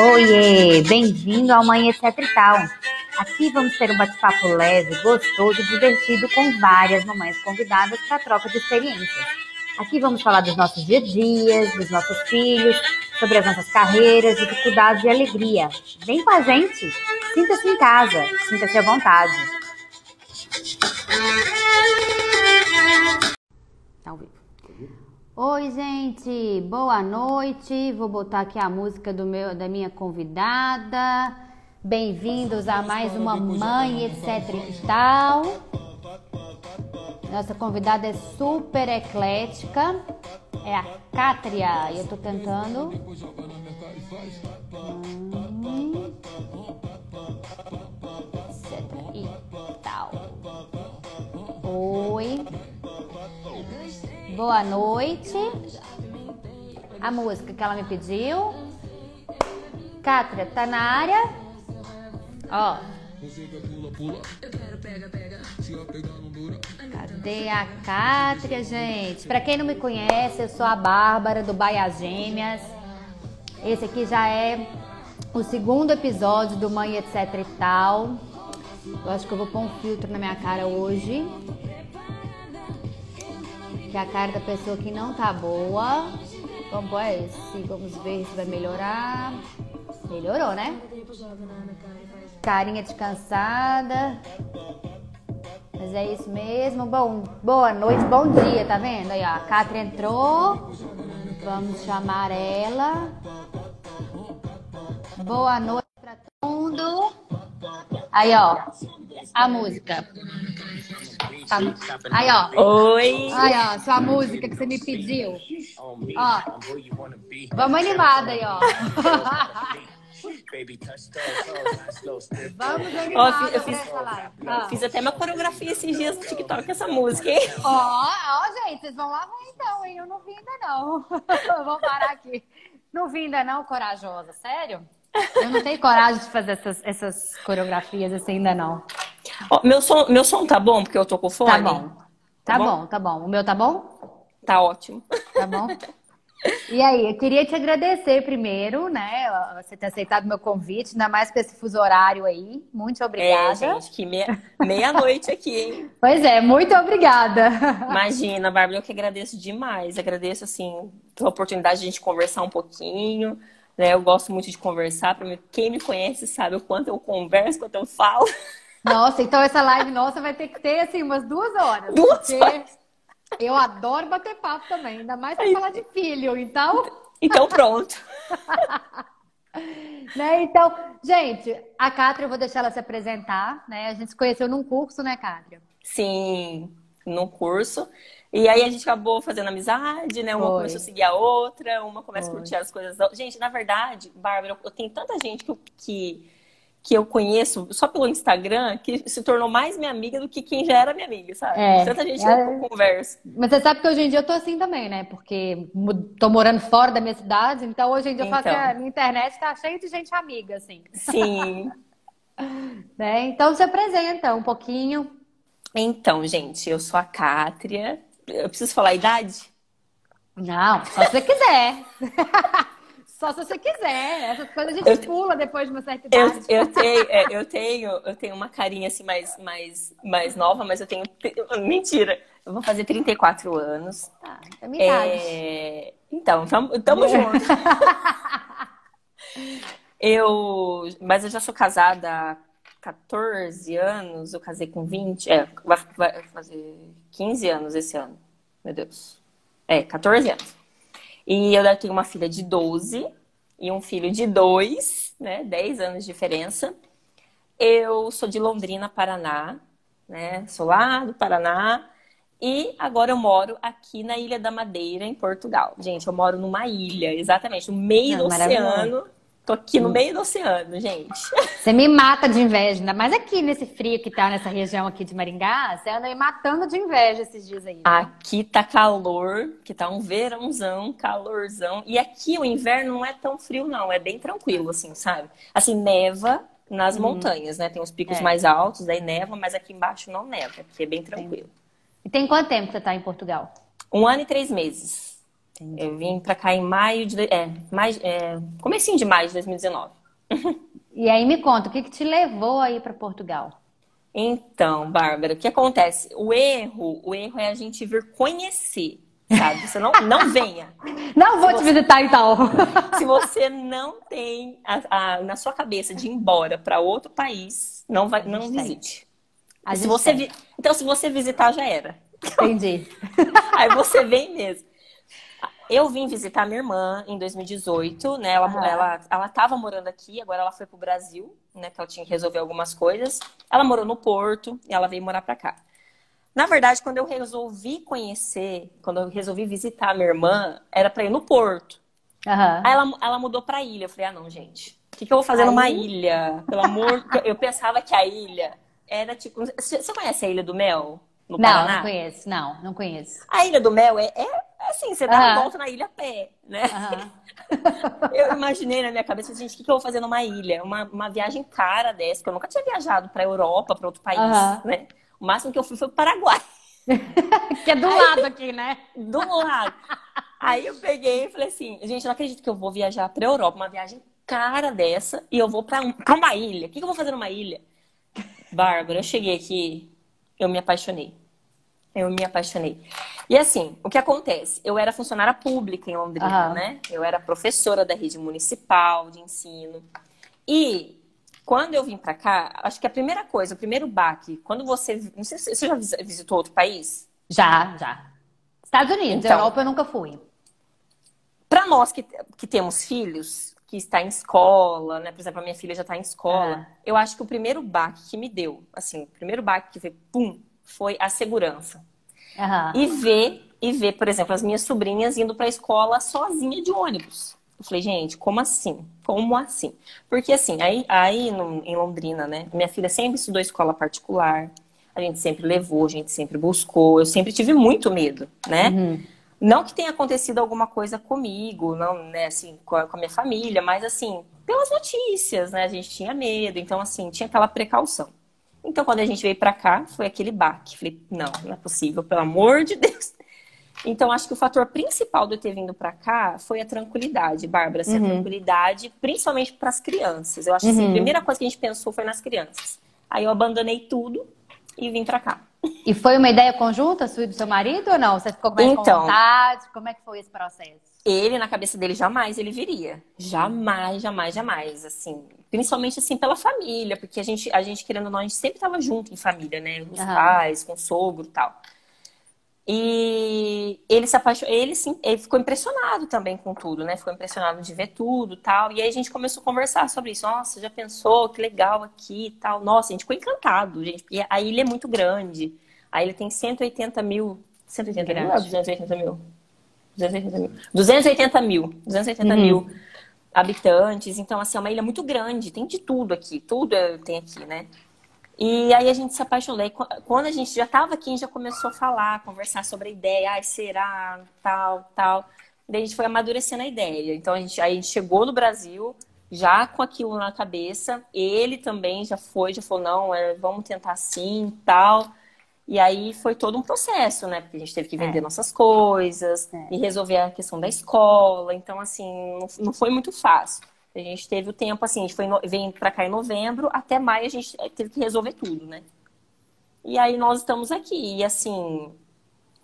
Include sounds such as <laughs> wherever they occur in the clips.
Oiê, bem-vindo ao Mãe Etc Tal. Aqui vamos ter um bate-papo leve, gostoso e divertido com várias mamães convidadas para troca de experiências. Aqui vamos falar dos nossos dia a dias, dos nossos filhos, sobre as nossas carreiras, dificuldades e alegria. Vem com a gente, sinta-se em casa, sinta-se à vontade. Tá vivo. Oi, gente, boa noite. Vou botar aqui a música do meu, da minha convidada. Bem-vindos a mais uma mãe, etc e tal. Nossa convidada é super eclética. É a Cátria. E eu tô tentando. Hum, etc e tal. Oi. Boa noite. A música que ela me pediu. Cátria, tá na área? Ó. Cadê a Cátria, gente? Pra quem não me conhece, eu sou a Bárbara do Baia Gêmeas. Esse aqui já é o segundo episódio do Mãe Etc e Tal. Eu acho que eu vou pôr um filtro na minha cara hoje que a cara da pessoa que não tá boa. Vamos pôr esse, vamos ver se vai melhorar. Melhorou, né? Carinha descansada. Mas é isso mesmo. Bom, boa noite, bom dia, tá vendo? Aí, ó, a Catra entrou. Vamos chamar ela. Boa noite pra todo mundo. Aí, ó, a música. Aí, ó. Oi. Aí, ó, sua música que você me pediu. Ó. Vamos animada aí, ó. <laughs> Vamos animada eu fiz, essa live. Ó. Fiz até uma coreografia esses dias no TikTok com essa música, hein? Ó, ó, gente, vocês vão lá ver então, hein? Eu não vi ainda não. <laughs> Vou parar aqui. Não vi ainda não, corajosa, sério? <laughs> Eu não tenho coragem de fazer essas, essas coreografias assim ainda não. Ó, meu, som, meu som tá bom porque eu tô com fone? Tá bom. Tá, tá bom? bom, tá bom. O meu tá bom? Tá ótimo. Tá bom? <laughs> E aí, eu queria te agradecer primeiro, né? Você ter aceitado meu convite, ainda mais com esse fuso horário aí. Muito obrigada. É, gente, que meia, meia-noite aqui, hein? <laughs> Pois é, muito obrigada. Imagina, Bárbara, eu que agradeço demais. Agradeço, assim, a oportunidade de a gente conversar um pouquinho. Né? Eu gosto muito de conversar. Pra mim, quem me conhece sabe o quanto eu converso, quanto eu falo. Nossa, então essa live nossa vai ter que ter, assim, umas duas horas. Duas horas. Eu adoro bater papo também, ainda mais pra falar de filho, então. Então pronto. <laughs> né? Então, gente, a Cátria, eu vou deixar ela se apresentar, né? A gente se conheceu num curso, né, Cátria? Sim, num curso. E aí a gente acabou fazendo amizade, né? Uma Foi. começou a seguir a outra, uma começa Foi. a curtir as coisas. Gente, na verdade, Bárbara, eu tenho tanta gente que, que que eu conheço só pelo Instagram que se tornou mais minha amiga do que quem já era minha amiga, sabe? É, Tanta gente é... que eu converso. Mas você sabe que hoje em dia eu tô assim também, né? Porque tô morando fora da minha cidade, então hoje em dia então. eu falo que a minha internet tá cheia de gente amiga, assim. Sim. <laughs> né? Então se apresenta um pouquinho. Então, gente, eu sou a Cátria. Eu preciso falar a idade? Não, só se você quiser. <laughs> Só se você quiser. Essas coisas a gente eu, pula depois de uma certa idade. Eu, eu, <laughs> tenho, é, eu, tenho, eu tenho uma carinha assim mais, mais, mais nova, mas eu tenho. <laughs> Mentira. Eu vou fazer 34 anos. Ah, é minha é... Então, tamo, tamo junto. eu. Mas eu já sou casada há 14 anos, eu casei com 20. É, vai, vai fazer 15 anos esse ano. Meu Deus. É, 14 anos. E eu tenho uma filha de 12 e um filho de 2, né? 10 anos de diferença. Eu sou de Londrina, Paraná, né? Sou lá do Paraná. E agora eu moro aqui na Ilha da Madeira, em Portugal. Gente, eu moro numa ilha, exatamente, no meio Não, do oceano. Tô aqui no meio do oceano, gente. <laughs> Você me mata de inveja, ainda mais aqui nesse frio que tá nessa região aqui de Maringá. Você anda me matando de inveja esses dias aí. Né? Aqui tá calor, que tá um verãozão, calorzão. E aqui o inverno não é tão frio, não. É bem tranquilo, assim, sabe? Assim, neva nas uhum. montanhas, né? Tem os picos é. mais altos, daí neva, mas aqui embaixo não neva. Aqui é bem tranquilo. E tem quanto tempo que você tá em Portugal? Um ano e três meses. Entendi. Eu vim para cá em maio de. É, mais, é, comecinho de maio de 2019. E aí me conta, o que, que te levou aí para Portugal? Então, Bárbara, o que acontece? O erro, o erro é a gente vir conhecer, sabe? Você não, não <laughs> venha. Não vou se te você, visitar então. <laughs> Se você não tem a, a, na sua cabeça de ir embora para outro país, não vai, não visite. Se você, então, se você visitar, já era. Entendi. <laughs> Aí você vem mesmo. Eu vim visitar minha irmã em 2018, né? Ela, ah. ela, ela tava morando aqui, agora ela foi pro Brasil, né? Que ela tinha que resolver algumas coisas. Ela morou no Porto e ela veio morar pra cá. Na verdade, quando eu resolvi conhecer, quando eu resolvi visitar minha irmã, era pra ir no Porto. Uhum. Aí ela, ela mudou pra ilha. Eu falei, ah, não, gente. O que, que eu vou fazer numa ilha? Pelo amor... eu pensava que a ilha era tipo... Você conhece a Ilha do Mel? No não, Paraná? não conheço. Não, não conheço. A Ilha do Mel é, é assim, você dá uma volta na ilha a pé, né? <laughs> eu imaginei na minha cabeça, gente, o que, que eu vou fazer numa ilha? Uma, uma viagem cara dessa, porque eu nunca tinha viajado pra Europa, pra outro país, né? O máximo que eu fui foi pro Paraguai. <laughs> que é do Aí, lado aqui, né? Do lado. Aí eu peguei e falei assim, gente, não acredito que eu vou viajar pra Europa, uma viagem cara dessa, e eu vou pra, um, pra uma ilha. O que, que eu vou fazer numa ilha? Bárbara, eu cheguei aqui, eu me apaixonei. Eu me apaixonei. E assim, o que acontece? Eu era funcionária pública em Londrina, uhum. né? Eu era professora da rede municipal de ensino. E quando eu vim para cá, acho que a primeira coisa, o primeiro baque, quando você. Não sei se você já visitou outro país? Já, já. Estados Unidos, então, Europa eu nunca fui. Para nós que, que temos filhos, que está em escola, né? Por exemplo, a minha filha já está em escola. Uhum. Eu acho que o primeiro baque que me deu, assim, o primeiro baque que foi, pum, foi a segurança. Uhum. E ver, e ver, por exemplo, as minhas sobrinhas indo para a escola sozinha de ônibus. Eu falei, gente, como assim? Como assim? Porque assim, aí, aí no, em Londrina, né? Minha filha sempre estudou escola particular. A gente sempre levou, a gente sempre buscou. Eu sempre tive muito medo, né? Uhum. Não que tenha acontecido alguma coisa comigo, não, né, assim, com a, com a minha família, mas assim, pelas notícias, né? A gente tinha medo, então assim, tinha aquela precaução. Então, quando a gente veio para cá, foi aquele baque. Falei, não, não é possível, pelo amor de Deus. Então, acho que o fator principal de eu ter vindo para cá foi a tranquilidade, Bárbara. Assim, uhum. A tranquilidade, principalmente para as crianças. Eu acho que assim, uhum. a primeira coisa que a gente pensou foi nas crianças. Aí eu abandonei tudo e vim para cá. E foi uma ideia conjunta sua e do seu marido ou não? Você ficou com mais então, vontade? Como é que foi esse processo? Ele, na cabeça dele, jamais ele viria. Jamais, jamais, jamais. Assim, principalmente assim pela família, porque a gente, a gente querendo ou não, a gente sempre estava junto em família, né? Os uhum. pais, com o sogro e tal. E ele se apaixonou, ele, sim, ele ficou impressionado também com tudo, né? Ficou impressionado de ver tudo tal. E aí a gente começou a conversar sobre isso. Nossa, já pensou? Que legal aqui e tal. Nossa, a gente ficou encantado, gente. Porque a ilha é muito grande. A ilha tem 180 mil. 180 mil? 280 mil? 280 mil. 280 mil. 280 uhum. mil habitantes. Então, assim, é uma ilha muito grande, tem de tudo aqui, tudo tem aqui, né? E aí a gente se apaixonou. Quando a gente já estava aqui, a gente já começou a falar, conversar sobre a ideia, ai, será, tal, tal. Daí a gente foi amadurecendo a ideia. Então a gente, aí a gente chegou no Brasil já com aquilo na cabeça. Ele também já foi, já falou, não, é, vamos tentar assim, tal. E aí foi todo um processo, né? Porque a gente teve que vender é. nossas coisas é. e resolver a questão da escola. Então, assim, não, não foi muito fácil. A gente teve o tempo, assim, a gente foi no, veio para cá em novembro, até maio a gente teve que resolver tudo, né? E aí nós estamos aqui. E assim,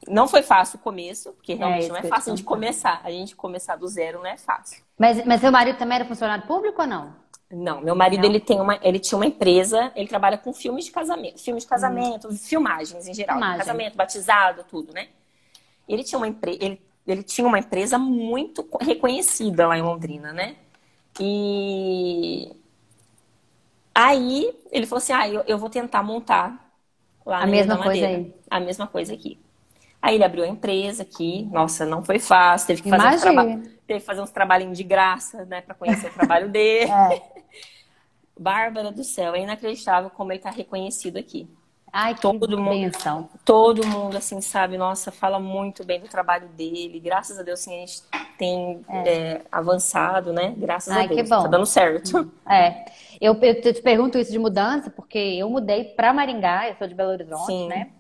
não foi fácil o começo, porque é, realmente é, não é fácil de começar. A gente começar do zero não é fácil. Mas, mas seu marido também era funcionário público ou não? Não, meu marido não. ele tem uma, ele tinha uma empresa, ele trabalha com filmes de casamento, filmes de casamento, hum. filmagens em geral, Filmagem. casamento, batizado, tudo, né? Ele tinha uma empresa, ele, ele tinha uma empresa muito reconhecida lá em Londrina, né? E aí ele falou assim: "Ah, eu, eu vou tentar montar lá a mesma coisa aí. A mesma coisa aqui. Aí ele abriu a empresa aqui. Nossa, não foi fácil. Teve que fazer, uns, traba... teve que fazer uns trabalhinhos de graça, né? para conhecer o trabalho dele. É. <laughs> Bárbara do céu, é inacreditável como ele tá reconhecido aqui. Ai, que todo mundo, todo mundo, assim, sabe, nossa, fala muito bem do trabalho dele. Graças a Deus, assim, a gente tem é. É, avançado, né? Graças Ai, a Deus. Que bom. Tá dando certo. É. Eu, eu te pergunto isso de mudança, porque eu mudei para Maringá, eu sou de Belo Horizonte, Sim. né?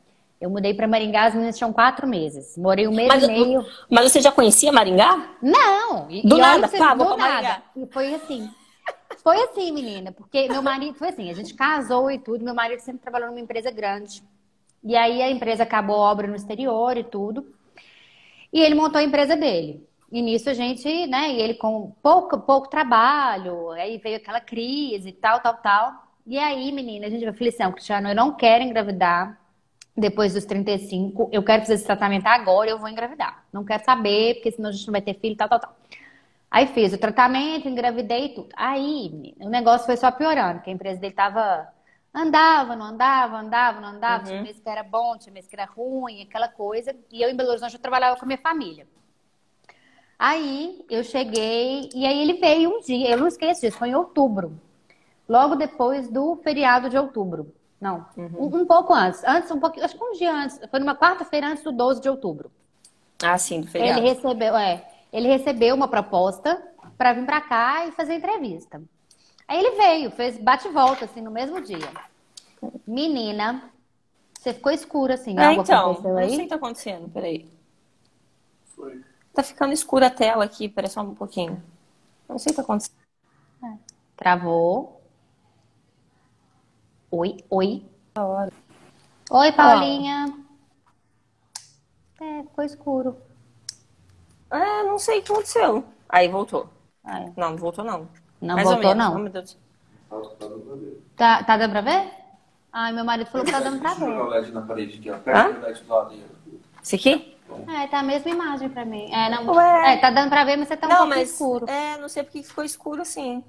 Eu mudei para Maringá, as meninas tinham quatro meses. Morei um mês Mas, e meio. mas você já conhecia Maringá? Não! E, Do e nada, pá, você- vou do Maringá. nada. E foi assim. Foi assim, menina, porque meu marido foi assim, a gente casou e tudo, meu marido sempre trabalhou numa empresa grande. E aí a empresa acabou a obra no exterior e tudo. E ele montou a empresa dele. E nisso a gente, né, e ele com pouco, pouco trabalho, aí veio aquela crise e tal, tal, tal. E aí, menina, a gente vai assim, "Não, Cristiano, eu não quero engravidar depois dos 35, eu quero fazer esse tratamento agora, eu vou engravidar. Não quero saber, porque senão a gente não vai ter filho, tal, tal, tal. Aí fiz o tratamento, engravidei e tudo. Aí, o negócio foi só piorando, porque a empresa dele tava. Andava, não andava, andava, não andava. Tinha mês que era bom, tinha mês que era ruim, aquela coisa. E eu em Belo Horizonte eu trabalhava com a minha família. Aí eu cheguei, e aí ele veio um dia, eu não esqueço disso, foi em outubro. Logo depois do feriado de outubro. Não, um, um pouco antes. Antes, um pouquinho, acho que um dia antes. Foi numa quarta-feira antes do 12 de outubro. Ah, sim, do Ele feriado. recebeu, é, ele recebeu uma proposta para vir para cá e fazer entrevista. Aí ele veio, fez bate e volta assim no mesmo dia. Menina, você ficou escura assim, É, algo então, aconteceu não aí? sei o que tá acontecendo, peraí. Foi. Tá ficando escura a tela aqui, peraí só um pouquinho. Não sei o que tá acontecendo. Travou. Oi, oi. Oi, Paulinha. É, ficou escuro. É, não sei o que aconteceu. Aí voltou. Ai, Não, não voltou não. não Mais ou voltou, não. Oh, meu Deus. Tá, tá dando pra ver. Dando pra ver? Ai, meu marido falou que tá dando pra ver. o LED na parede aqui, ó. Perto do LED do lado. Esse aqui? É, tá a mesma imagem pra mim. É, não, Ué. é, tá dando pra ver, mas você tá um não, pouco mas. escuro. É, não sei porque ficou escuro assim.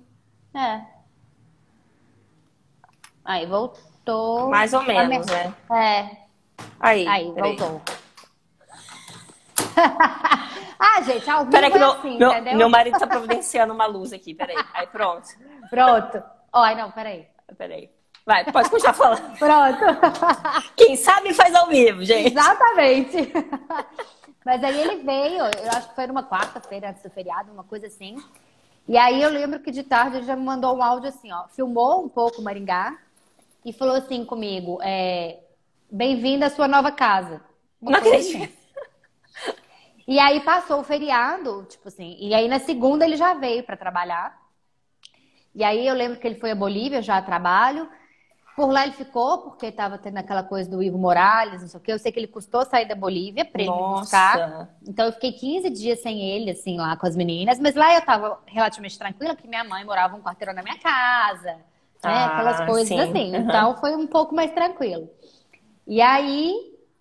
É. Aí, voltou. Mais ou menos, né? É, Aí. aí, voltou. <laughs> ah, gente, ao vivo Peraí que é meu, assim, meu, entendeu? meu marido tá providenciando uma luz aqui, peraí. Aí pronto. Pronto. Ó, ai, não, peraí. Peraí. Vai, pode continuar falando. Pronto. <laughs> Quem sabe faz ao vivo, gente. Exatamente. <laughs> Mas aí ele veio, eu acho que foi numa quarta-feira antes do feriado, uma coisa assim. E aí eu lembro que de tarde ele já me mandou um áudio assim, ó. Filmou um pouco o Maringá e falou assim comigo: é, Bem-vindo à sua nova casa. Uma Não acredito. E aí passou o feriado, tipo assim. E aí na segunda ele já veio para trabalhar. E aí eu lembro que ele foi a Bolívia já a trabalho. Por lá ele ficou, porque estava tendo aquela coisa do Ivo Morales, não sei o quê. Eu sei que ele custou sair da Bolívia para ele buscar. Então eu fiquei 15 dias sem ele, assim, lá com as meninas. Mas lá eu tava relativamente tranquila, porque minha mãe morava um quarteirão na minha casa. Né? Ah, Aquelas coisas sim. assim. Uhum. Então foi um pouco mais tranquilo. E aí,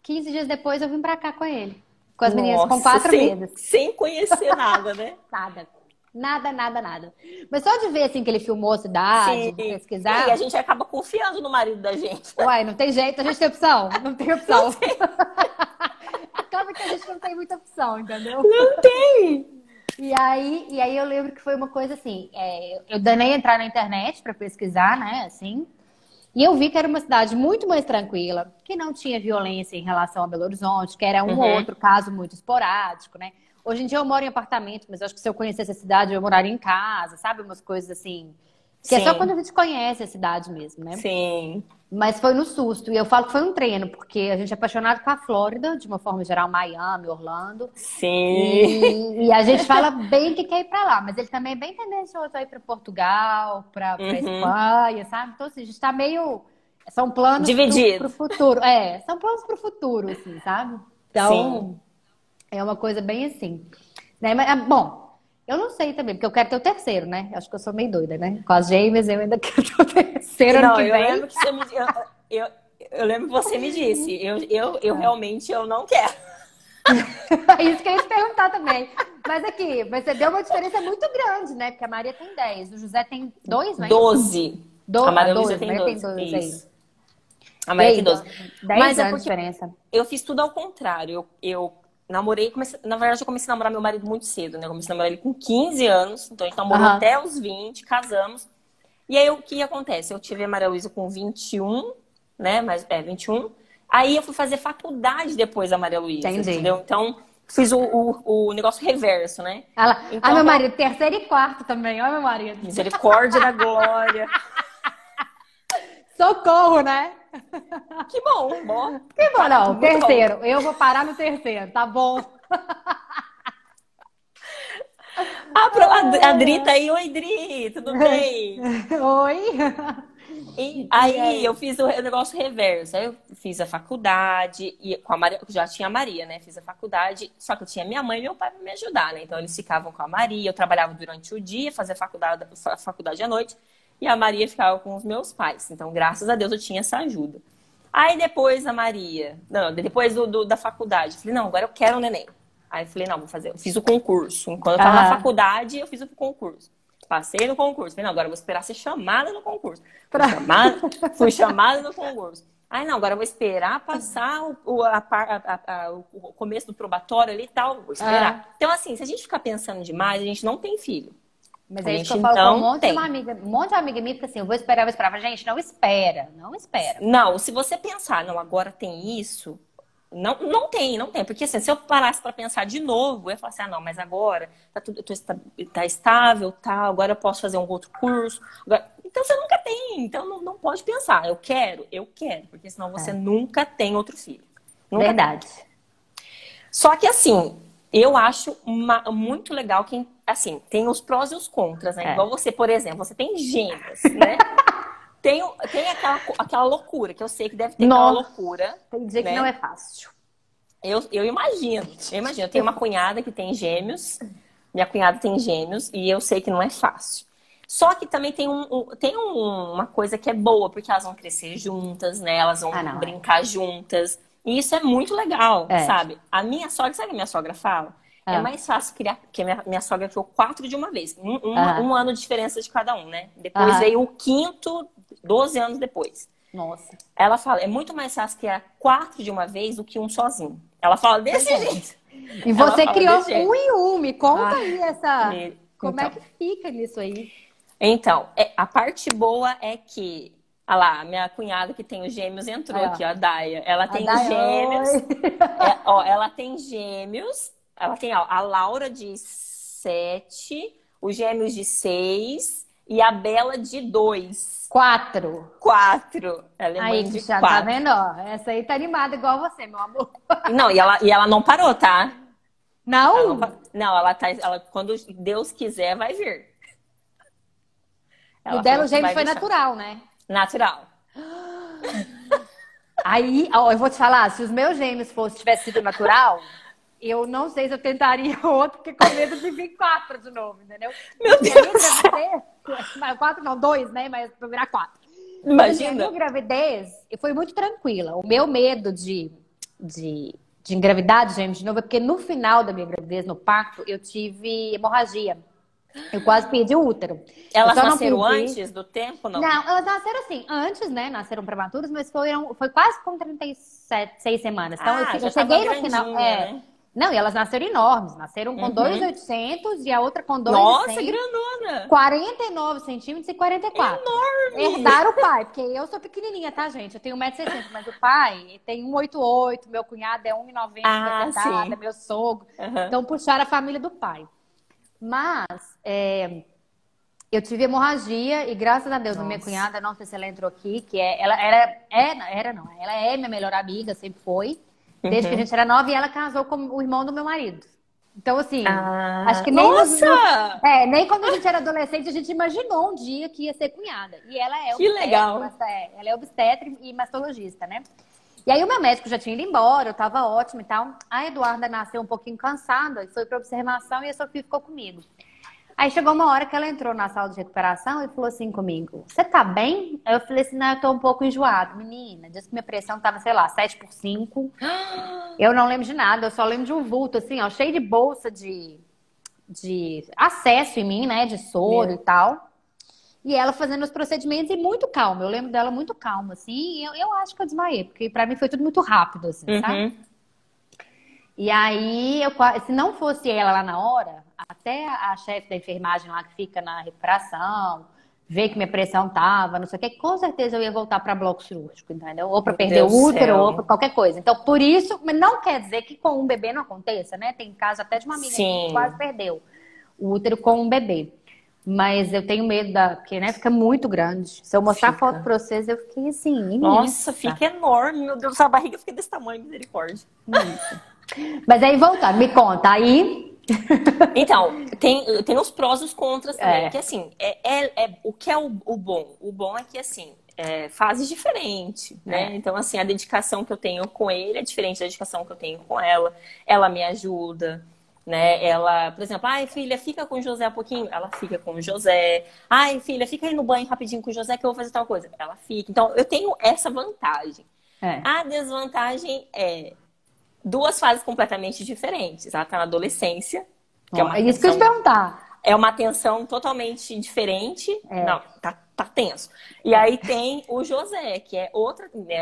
15 dias depois, eu vim pra cá com ele. Com as meninas com Nossa, quatro sem, meses. Sem conhecer nada, né? <laughs> Nada. Nada, nada, nada. Mas só de ver assim que ele filmou a cidade, de pesquisar. E a gente acaba confiando no marido da gente. <laughs> Uai, não tem jeito, a gente tem opção. Não tem opção. <laughs> Acaba que a gente não tem muita opção, entendeu? Não tem! E aí, e aí eu lembro que foi uma coisa assim, é, eu danei entrar na internet para pesquisar, né, assim, e eu vi que era uma cidade muito mais tranquila, que não tinha violência em relação a Belo Horizonte, que era um ou Uhum. outro caso muito esporádico, né? Hoje em dia eu moro em apartamento, mas acho que se eu conhecesse a cidade, eu moraria em casa, sabe? Umas coisas assim. Que é só Sim. quando a gente conhece a cidade mesmo, né? Sim. Mas foi no susto. E eu falo que foi um treino, porque a gente é apaixonado com a Flórida, de uma forma geral, Miami, Orlando. Sim. E, e a gente fala bem que quer ir pra lá, mas ele também é bem tendencioso a ir pra Portugal, pra, pra Uhum. Espanha, sabe? Então, assim, a gente tá meio. São planos Dividido. pro, pro futuro. É, são planos pro futuro, assim, sabe? Então, é uma coisa bem assim. Né? Mas, ah, bom, eu não sei também, porque eu quero ter o terceiro, né? Acho que eu sou meio doida, né? Com as gêmeas, eu ainda <laughs> quero ter o terceiro ano Não, que eu vem. lembro que você me eu, eu, eu lembro que você me disse. Eu, eu, eu realmente eu não quero. <laughs> Isso que eu ia te perguntar também. Mas aqui, você deu uma diferença muito grande, né? Porque a Maria tem 10, o José tem 2, né? Doze. Do- A Maria ah, Luísa tem Maria tem 12. dois, é Isso. isso. A Maria tem aí, 12. 10 Mas é anos de porque- diferença. Eu fiz tudo ao contrário. Eu, eu namorei, comecei, na verdade, eu comecei a namorar meu marido muito cedo, né? Eu comecei a namorar ele com 15 anos, então a gente namorou Aham. até os 20, casamos. E aí o que acontece? Eu tive a Maria Luísa com 21, né? Mas é 21. Aí eu fui fazer faculdade depois da Maria Luísa, entendeu? Então fiz o, o, o negócio reverso, né? Ela, Então, ah, meu eu- marido, terceiro e quarto também. Olha meu marido. Misericórdia da glória. <laughs> Socorro, né? Que bom, bom. Que bom, não, terceiro. Eu vou parar no terceiro, tá bom. <laughs> Ah, pro- a, a Dri tá aí. Oi, Dri, tudo <laughs> bem? Oi. E aí eu fiz o negócio reverso. Aí eu fiz a faculdade e com a Maria, já tinha a Maria, né? Fiz a faculdade, só que eu tinha minha mãe e meu pai para me ajudar, né? Então eles ficavam com a Maria, eu trabalhava durante o dia, fazia faculdade, fa- faculdade à noite, e a Maria ficava com os meus pais. Então, graças a Deus, eu tinha essa ajuda. Aí depois a Maria, não, depois do, do- da faculdade, eu falei, não, agora eu quero um neném. Aí eu falei, não, vou fazer, eu fiz o concurso. Enquanto eu tava na Aham. faculdade, eu fiz o concurso. Passei no concurso. Falei, não, agora eu vou esperar ser chamada no concurso. Fui Pra- chamada, <laughs> fui chamada no concurso. Aí, não, agora eu vou esperar passar o, o- a a- a- o começo do probatório ali e tal. Vou esperar. Então, assim, se a gente ficar pensando demais, a gente não tem filho. Mas A é isso que eu gente falo não um monte de tem. uma amiga, um monte de amiga minha fica assim, eu vou esperar, eu vou esperar. Mas, Gente, não espera, não espera. Não, se você pensar, não, agora tem isso, não, não tem, não tem. Porque assim, se eu parasse para pensar de novo, eu ia falar assim, ah, não, mas agora tá tudo tô tá estável, tá, agora eu posso fazer um outro curso. Agora- Então você nunca tem, então não, não pode pensar, eu quero, eu quero, porque senão você nunca tem outro filho. Nunca Verdade. Só que assim, eu acho uma- muito legal quem, assim, tem os prós e os contras, né? É. Igual você, por exemplo, você tem gêmeos, né? <laughs> tem, tem aquela, aquela loucura, que eu sei que deve ter aquela Nossa. loucura. Tem que Né? não é fácil. Eu, eu imagino, eu imagino. Eu tenho uma cunhada que tem gêmeos, minha cunhada tem gêmeos, e eu sei que não é fácil. Só que também tem, um, um- tem um- uma coisa que é boa, porque elas vão crescer juntas, né? Elas vão Ah, não, é. brincar juntas. E isso é muito legal, É. sabe? A minha sogra, sabe o que a minha sogra fala? É Ah. mais fácil criar, porque minha, minha sogra criou quatro de uma vez. Um, uma- Ah. um ano de diferença de cada um, né? Depois Ah. veio o quinto, 12 anos depois. Nossa. Ela fala, é muito mais fácil criar quatro de uma vez do que um sozinho. Ela fala desse é. jeito. E você Ela criou um em um. Me conta Ah, aí essa. Me- Como então. é que fica nisso aí? Então, é- a parte boa é que, olha lá, minha cunhada que tem os gêmeos entrou ó. aqui, ó, a Daia. Ela tem A Dai, gêmeos. É, ó, <laughs> ela tem gêmeos. Ela tem ó, a Laura de sete, os gêmeos de seis e a Bela de dois. Quatro. Quatro. Ela é Aí, de já tá quatro. vendo? Ó, essa aí tá animada igual você, meu amor. Não, e ela, e ela não parou, tá? Ela Não? não, não, ela tá. Ela, quando Deus quiser, vai vir. Ela o dela, o gêmeo foi deixar. natural, né? Natural. <gasps> Aí, ó, eu vou te falar, se os meus gêmeos fossem tivesse sido natural, eu não sei se eu tentaria <laughs> outro, porque com medo de vir quatro de novo, entendeu? Meu E a minha gravidez, quatro não, dois, né? Mas pra virar quatro. A Imagina. minha gravidez foi muito tranquila. O meu medo de, de, de engravidar de gêmeos de novo é porque no final da minha gravidez, no parto, eu tive hemorragia. Eu quase perdi o útero. Elas Eu nasceram perdi- antes do tempo, não? Não, elas nasceram assim, antes, né? Nasceram prematuras, mas foram, foi quase com 37, 6 semanas. Então, Ah, eu, eu cheguei no final. É. né? Não, e elas nasceram enormes. Nasceram com Uhum. 2,800 e a outra com 2,100. Nossa, grandona! 49 centímetros e 44. Enorme! Herdaram o pai, porque eu sou pequenininha, tá, gente? Eu tenho 1,60m, mas o pai tem 1,88m, meu cunhado é 1,90m, Ah, sim. meu sogro. Aham. Então, puxaram a família do pai. Mas, é, eu tive hemorragia e, graças a Deus, a minha cunhada, não sei se ela entrou aqui, que é, ela era, é, era não, ela é minha melhor amiga, sempre foi, desde Uhum. que a gente era nova, e ela casou com o irmão do meu marido. Então, assim, Ah, acho que nem nos- Nossa! é, nem quando a gente era adolescente a gente imaginou um dia que ia ser cunhada. E ela é Que legal. é, ela é obstetra e mastologista, né? E aí o meu médico já tinha ido embora, eu tava ótima e tal. A Eduarda nasceu um pouquinho cansada e foi pra observação e a Sofia ficou comigo. Aí chegou uma hora que ela entrou na sala de recuperação e falou assim comigo: Você tá bem? Aí eu falei assim: Não, eu tô um pouco enjoada. Menina, disse que minha pressão tava, sei lá, 7 por 5. Eu não lembro de nada, eu só lembro de um vulto, assim, ó, cheio de bolsa de, de acesso em mim, né? De soro Meu. e tal. E ela fazendo os procedimentos e muito calma. Eu lembro dela muito calma, assim. E eu, eu acho que eu desmaiei, porque pra mim foi tudo muito rápido, assim, sabe? Uhum. E aí, eu, se não fosse ela lá na hora, até a, chefe da enfermagem lá que fica na recuperação, ver que minha pressão tava, não sei o que, com certeza eu ia voltar para bloco cirúrgico, entendeu? Ou para perder Deus o útero, céu. ou para qualquer coisa. Então, por isso, não quer dizer que com um bebê não aconteça, né? Tem caso até de uma amiga Sim. que quase perdeu o útero com um bebê. Mas eu tenho medo da. Porque, né, fica muito grande. Se eu mostrar Fica. foto pra vocês, eu fiquei assim. imensa. Nossa, fica enorme, meu Deus, a barriga fica desse tamanho, misericórdia. Mas aí, voltando, me conta. Aí. <laughs> Então, tem, tem os prós e os contras também. É. Que assim, é, é, é- o que é o, o bom? O bom é que assim, é fases diferentes, né? É. Então, assim, a dedicação que eu tenho com ele é diferente da dedicação que eu tenho com ela. Ela me ajuda, né? Ela, por exemplo, ai, filha, fica com o José um pouquinho. Ela fica com o José. Ai, filha, fica aí no banho rapidinho com o José que eu vou fazer tal coisa. Ela fica. Então, eu tenho essa vantagem. É. A desvantagem é duas fases completamente diferentes. Ela tá na adolescência, que é uma é isso que eu te atenção- perguntar. é uma tensão totalmente diferente. É. Não, tá, tá tenso. E aí tem o José, que é outra, né,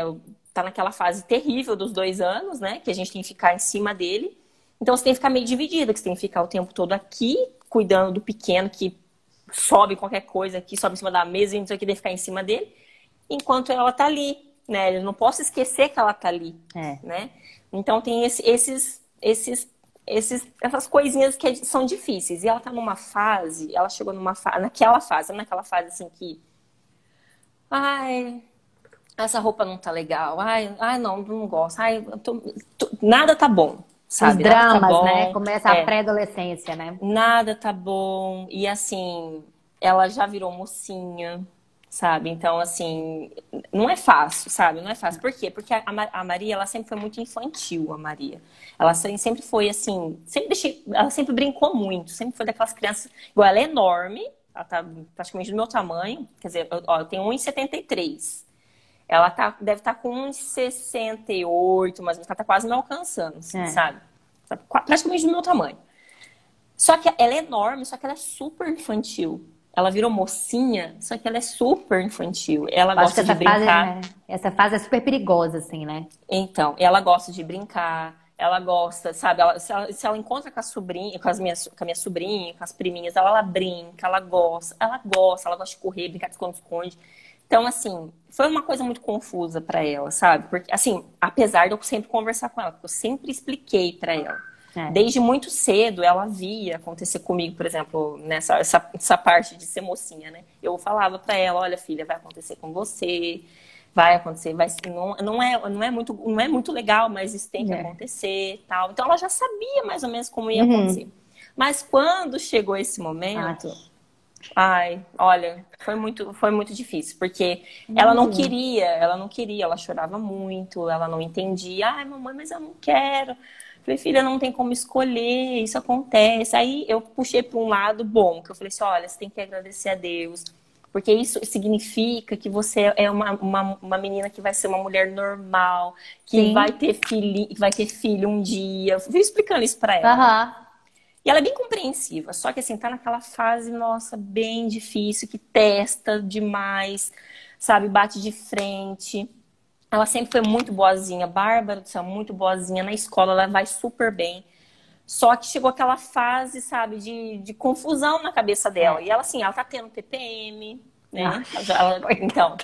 tá naquela fase terrível dos dois anos, né? Que a gente tem que ficar em cima dele. Então você tem que ficar meio dividida, que você tem que ficar o tempo todo aqui, cuidando do pequeno que sobe qualquer coisa aqui, sobe em cima da mesa e não sei o que, tem que ficar em cima dele, enquanto ela tá ali, né? Eu não posso esquecer que ela tá ali É. né? Então tem esse- esses, esses, esses, essas coisinhas que são difíceis. E ela tá numa fase, ela chegou numa fase, naquela fase, naquela fase assim que, ai, essa roupa não tá legal, ai, ai não, não gosto, ai, tô- tô- nada tá bom, Os sabe? Nada tá dramas, bom. né? Começa a É. pré-adolescência, né? Nada tá bom. E assim, ela já virou mocinha, sabe? Então, assim, não é fácil, sabe? Não é fácil. Por quê? Porque a, a Maria, ela sempre foi muito infantil, a Maria. Ela se- sempre foi assim, sempre deixei, ela sempre brincou muito, sempre foi daquelas crianças, igual ela é enorme, ela tá praticamente do meu tamanho, quer dizer, eu, ó, eu tenho 1,73. Ela tá, deve estar com 1,68, mas ela tá quase me alcançando, assim, É. sabe? Tá praticamente do meu tamanho. Só que ela é enorme, só que ela é super infantil. Ela virou mocinha, só que ela é super infantil. Ela acho gosta de essa fase, brincar. né? essa fase é super perigosa, assim, né? Então, ela gosta de brincar, ela gosta, sabe? ela- se, ela, se ela encontra com a sobrinha, com, as minhas, com a minha sobrinha, com as priminhas, ela, ela brinca, ela gosta, ela gosta, ela gosta de correr, brincar de esconde-esconde. Então, assim, foi uma coisa muito confusa pra ela, sabe? Porque, assim, apesar de eu sempre conversar com ela, porque eu sempre expliquei pra ela. É. Desde muito cedo, ela via acontecer comigo, por exemplo, nessa essa, essa parte de ser mocinha, né? Eu falava pra ela, olha, filha, vai acontecer com você, vai acontecer, vai não, não é não é muito não é muito legal, mas isso tem que É. acontecer, tal. Então ela já sabia mais ou menos como ia Uhum. acontecer. Mas quando chegou esse momento, ai, olha, foi muito foi muito difícil, porque ela não queria, ela não queria, ela chorava muito, ela não entendia. Ai, mamãe, mas eu não quero. Falei, filha, não tem como escolher, isso acontece. Aí eu puxei para um lado bom, que eu falei assim, olha, você tem que agradecer a Deus, porque isso significa que você é uma, uma, uma menina que vai ser uma mulher normal, que Sim. vai ter filho, vai ter filho um dia. Eu fui explicando isso para ela. Aham. E ela é bem compreensiva, só que assim, tá naquela fase, nossa, bem difícil, que testa demais, sabe, bate de frente. Ela sempre foi muito boazinha, Bárbara do céu, muito boazinha. Na escola ela vai super bem. Só que chegou aquela fase, sabe, de, de confusão na cabeça dela. E ela, assim, ela tá tendo TPM, né? Ela- <laughs> então,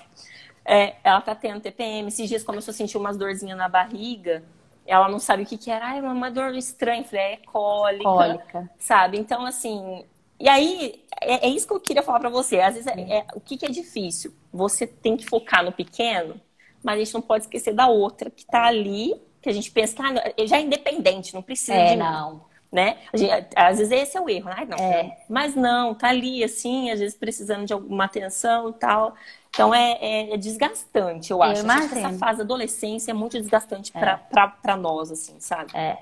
é, ela tá tendo TPM. Esses dias começou a sentir umas dorzinhas na barriga. Ela não sabe o que que era. Ai, uma dor estranha. Eu Falei, é cólica Cólica. sabe? Então, assim. E aí, é, é isso que eu queria falar pra você. Às vezes, é, é- o que, que é difícil? Você tem que focar no pequeno, mas a gente não pode esquecer da outra que tá ali, que a gente pensa que ah, já é independente, não precisa É, de mim, não. né? Gente- às vezes esse é o erro, ai, não. É. Mas não, tá ali, assim, às vezes precisando de alguma atenção e tal. Então é, é- é desgastante, eu acho. Eu acho que essa imagino. fase da adolescência é muito desgastante pra, pra nós, assim, sabe? É.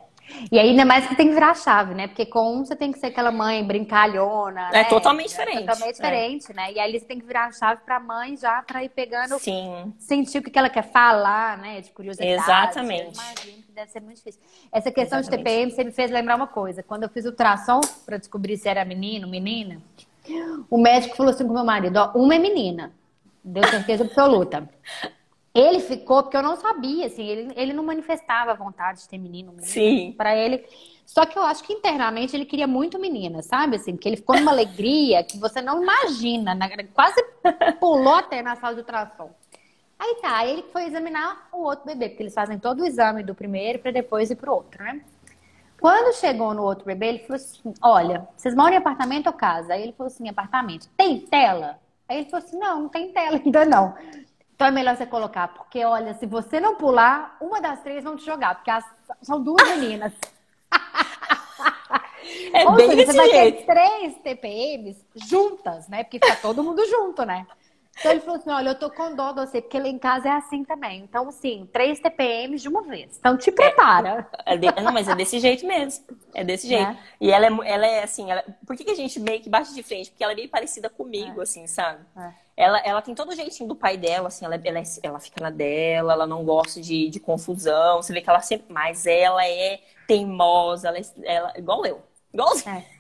E aí, ainda mais que tem que virar a chave, né? Porque com um você tem que ser aquela mãe brincalhona. É né? totalmente diferente. totalmente diferente, né? E aí você tem que virar a chave pra mãe já pra ir pegando, Sim. sentir o que que ela quer falar, né? De curiosidade. Exatamente. Eu imagino que deve ser muito difícil. Essa questão Exatamente. de TPM, você me fez lembrar uma coisa. Quando eu fiz o ultrassom pra descobrir se era menino, menina, o médico falou assim com meu marido: ó, uma é menina. Deu certeza absoluta. Ele ficou, porque eu não sabia, assim, ele, ele não manifestava vontade de ter menino, menina. Sim. Pra ele. Só que eu acho que internamente ele queria muito menina, sabe? Assim, porque ele ficou numa alegria que você não imagina, né? Quase pulou até na sala de ultrassom. Aí tá, aí ele foi examinar o outro bebê, porque eles fazem todo o exame do primeiro pra depois ir pro outro, né? Quando chegou no outro bebê, ele falou assim: Olha, vocês moram em apartamento ou casa? Aí ele falou assim: apartamento. Tem tela? Aí ele falou assim: Não, não tem tela ainda não. Então é melhor você colocar, porque olha, se você não pular, uma das três vão te jogar, porque as- são duas <laughs> meninas. É Ou bem seja, você vai jeito. ter três TPMs juntas, né? Porque fica todo mundo junto, né? Então ele falou assim: olha, eu tô com dó de você, porque lá em casa é assim também. Então, assim, três TPMs de uma vez. Então te prepara. É de- Não, mas é desse jeito mesmo. É desse jeito. Né? E ela é, ela é assim, ela- por que, que a gente meio que bate de frente? Porque ela é bem parecida comigo, assim, sabe? É. Ela, ela tem todo o jeitinho do pai dela, assim, ela, é- ela, é- ela fica na dela, ela não gosta de, de confusão. Você vê que ela sempre. Mas ela é teimosa, ela é ela, igual eu. Igualzinho. É.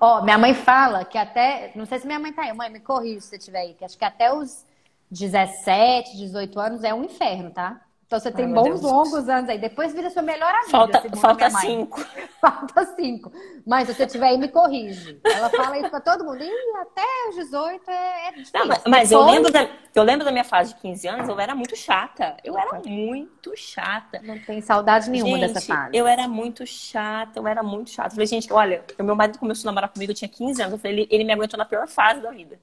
Ó, minha mãe fala que até. Não sei se minha mãe tá aí, mãe, me corrija se você tiver aí, que acho que até os 17, 18 anos é um inferno, tá? Então você tem meu bons Deus. longos anos aí. Depois vira sua melhor amiga. Falta, falta cinco. <laughs> Falta cinco. Mas se você tiver aí, me corrige. Ela fala isso pra todo mundo. E até os 18 é, é difícil. Não, mas, mas eu, lembro da, eu lembro da minha fase de 15 anos, eu era muito chata. Eu era muito chata. Não tem saudade nenhuma Gente, dessa fase. eu era muito chata, eu era muito chata. Eu falei, gente, olha, o meu marido começou a namorar comigo, eu tinha 15 anos. Eu falei, ele, ele me aguentou na pior fase da vida.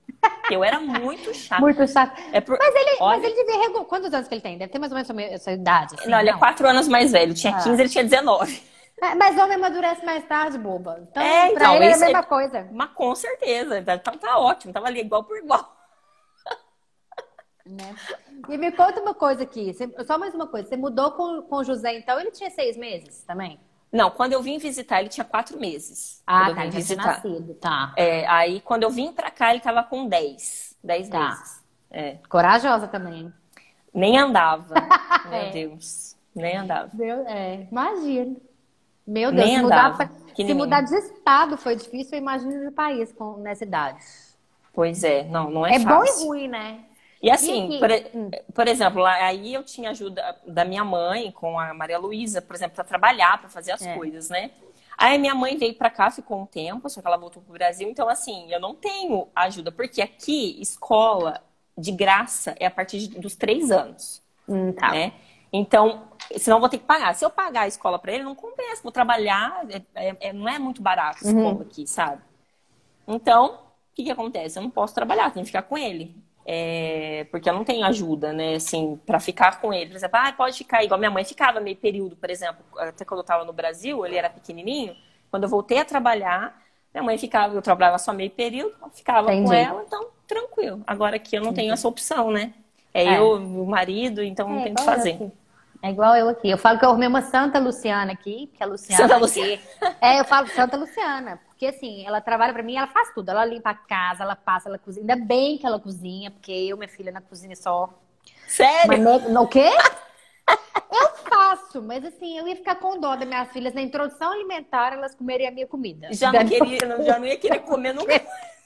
Eu era muito <laughs> chata. Muito chato. É por- Mas ele, olha, mas ele devia. Quantos anos que ele tem? Deve ter mais ou menos a sua- a sua idade. assim, Não, ele é 4 anos mais velho. Tinha Ah. 15, ele tinha 19. É, Mas homem amadurece mais tarde, boba. Então, É, pra então, ele é a é- mesma coisa. Mas com certeza. Então tá ótimo. Tava ali igual por igual. Né? E me conta uma coisa aqui. Você- só mais uma coisa. Você mudou com, com o José, então ele tinha seis meses também? Não, quando eu vim visitar, ele tinha 4 meses. Ah, eu tá. vim visitar. nascido. Tá. É, aí quando eu vim pra cá, ele tava com 10. 10 Tá. meses. É. Corajosa também. Nem andava. <laughs> Meu É. Deus. Nem andava. Meu, é, imagina. Meu Deus, Nem se mudar, pra- se mudar de estado foi difícil, eu imagino de país com, nessa idade. Pois é, não, não é, É, bom fácil. e ruim, né? E assim, E por, e- por exemplo, aí eu tinha ajuda da minha mãe com a Maria Luísa, por exemplo, para trabalhar, para fazer as É. coisas, né? Aí minha mãe veio para cá, ficou um tempo, só que ela voltou pro Brasil, então assim, eu não tenho ajuda, porque aqui escola de graça é a partir dos três anos, Hum, tá. né? Então, senão eu vou ter que pagar. Se eu pagar a escola para ele, não compensa. Vou trabalhar, é- é- é- não é muito barato a Uhum. aqui, sabe? Então, o que que acontece? Eu não posso trabalhar, tenho que ficar com ele. É, porque eu não tenho ajuda, né, assim, pra ficar com ele. Por exemplo, ah, pode ficar igual minha mãe ficava meio período, por exemplo, até quando eu tava no Brasil, ele era pequenininho. Quando eu voltei a trabalhar, minha mãe ficava, eu trabalhava só meio período, ficava com Entendi. ela, então tranquilo. Agora aqui eu não tenho essa opção, né? É, É. eu, o marido, então não É, tem o que fazer. É igual eu aqui. Eu falo que eu arrumei uma Santa Luciana aqui, porque a Luciana. Santa aqui- Luciana. <laughs> É, eu falo Santa Luciana. Porque assim, ela trabalha pra mim, ela faz tudo. Ela limpa a casa, ela passa, ela cozinha. Ainda bem que ela cozinha, porque eu, minha filha, na cozinha só. Sério? Ne- no quê? <laughs> Eu faço, mas assim, eu ia ficar com dó das minhas filhas. Na introdução alimentar, elas comeriam a minha comida. Já não, queria, não- já não ia querer comer nunca. <laughs>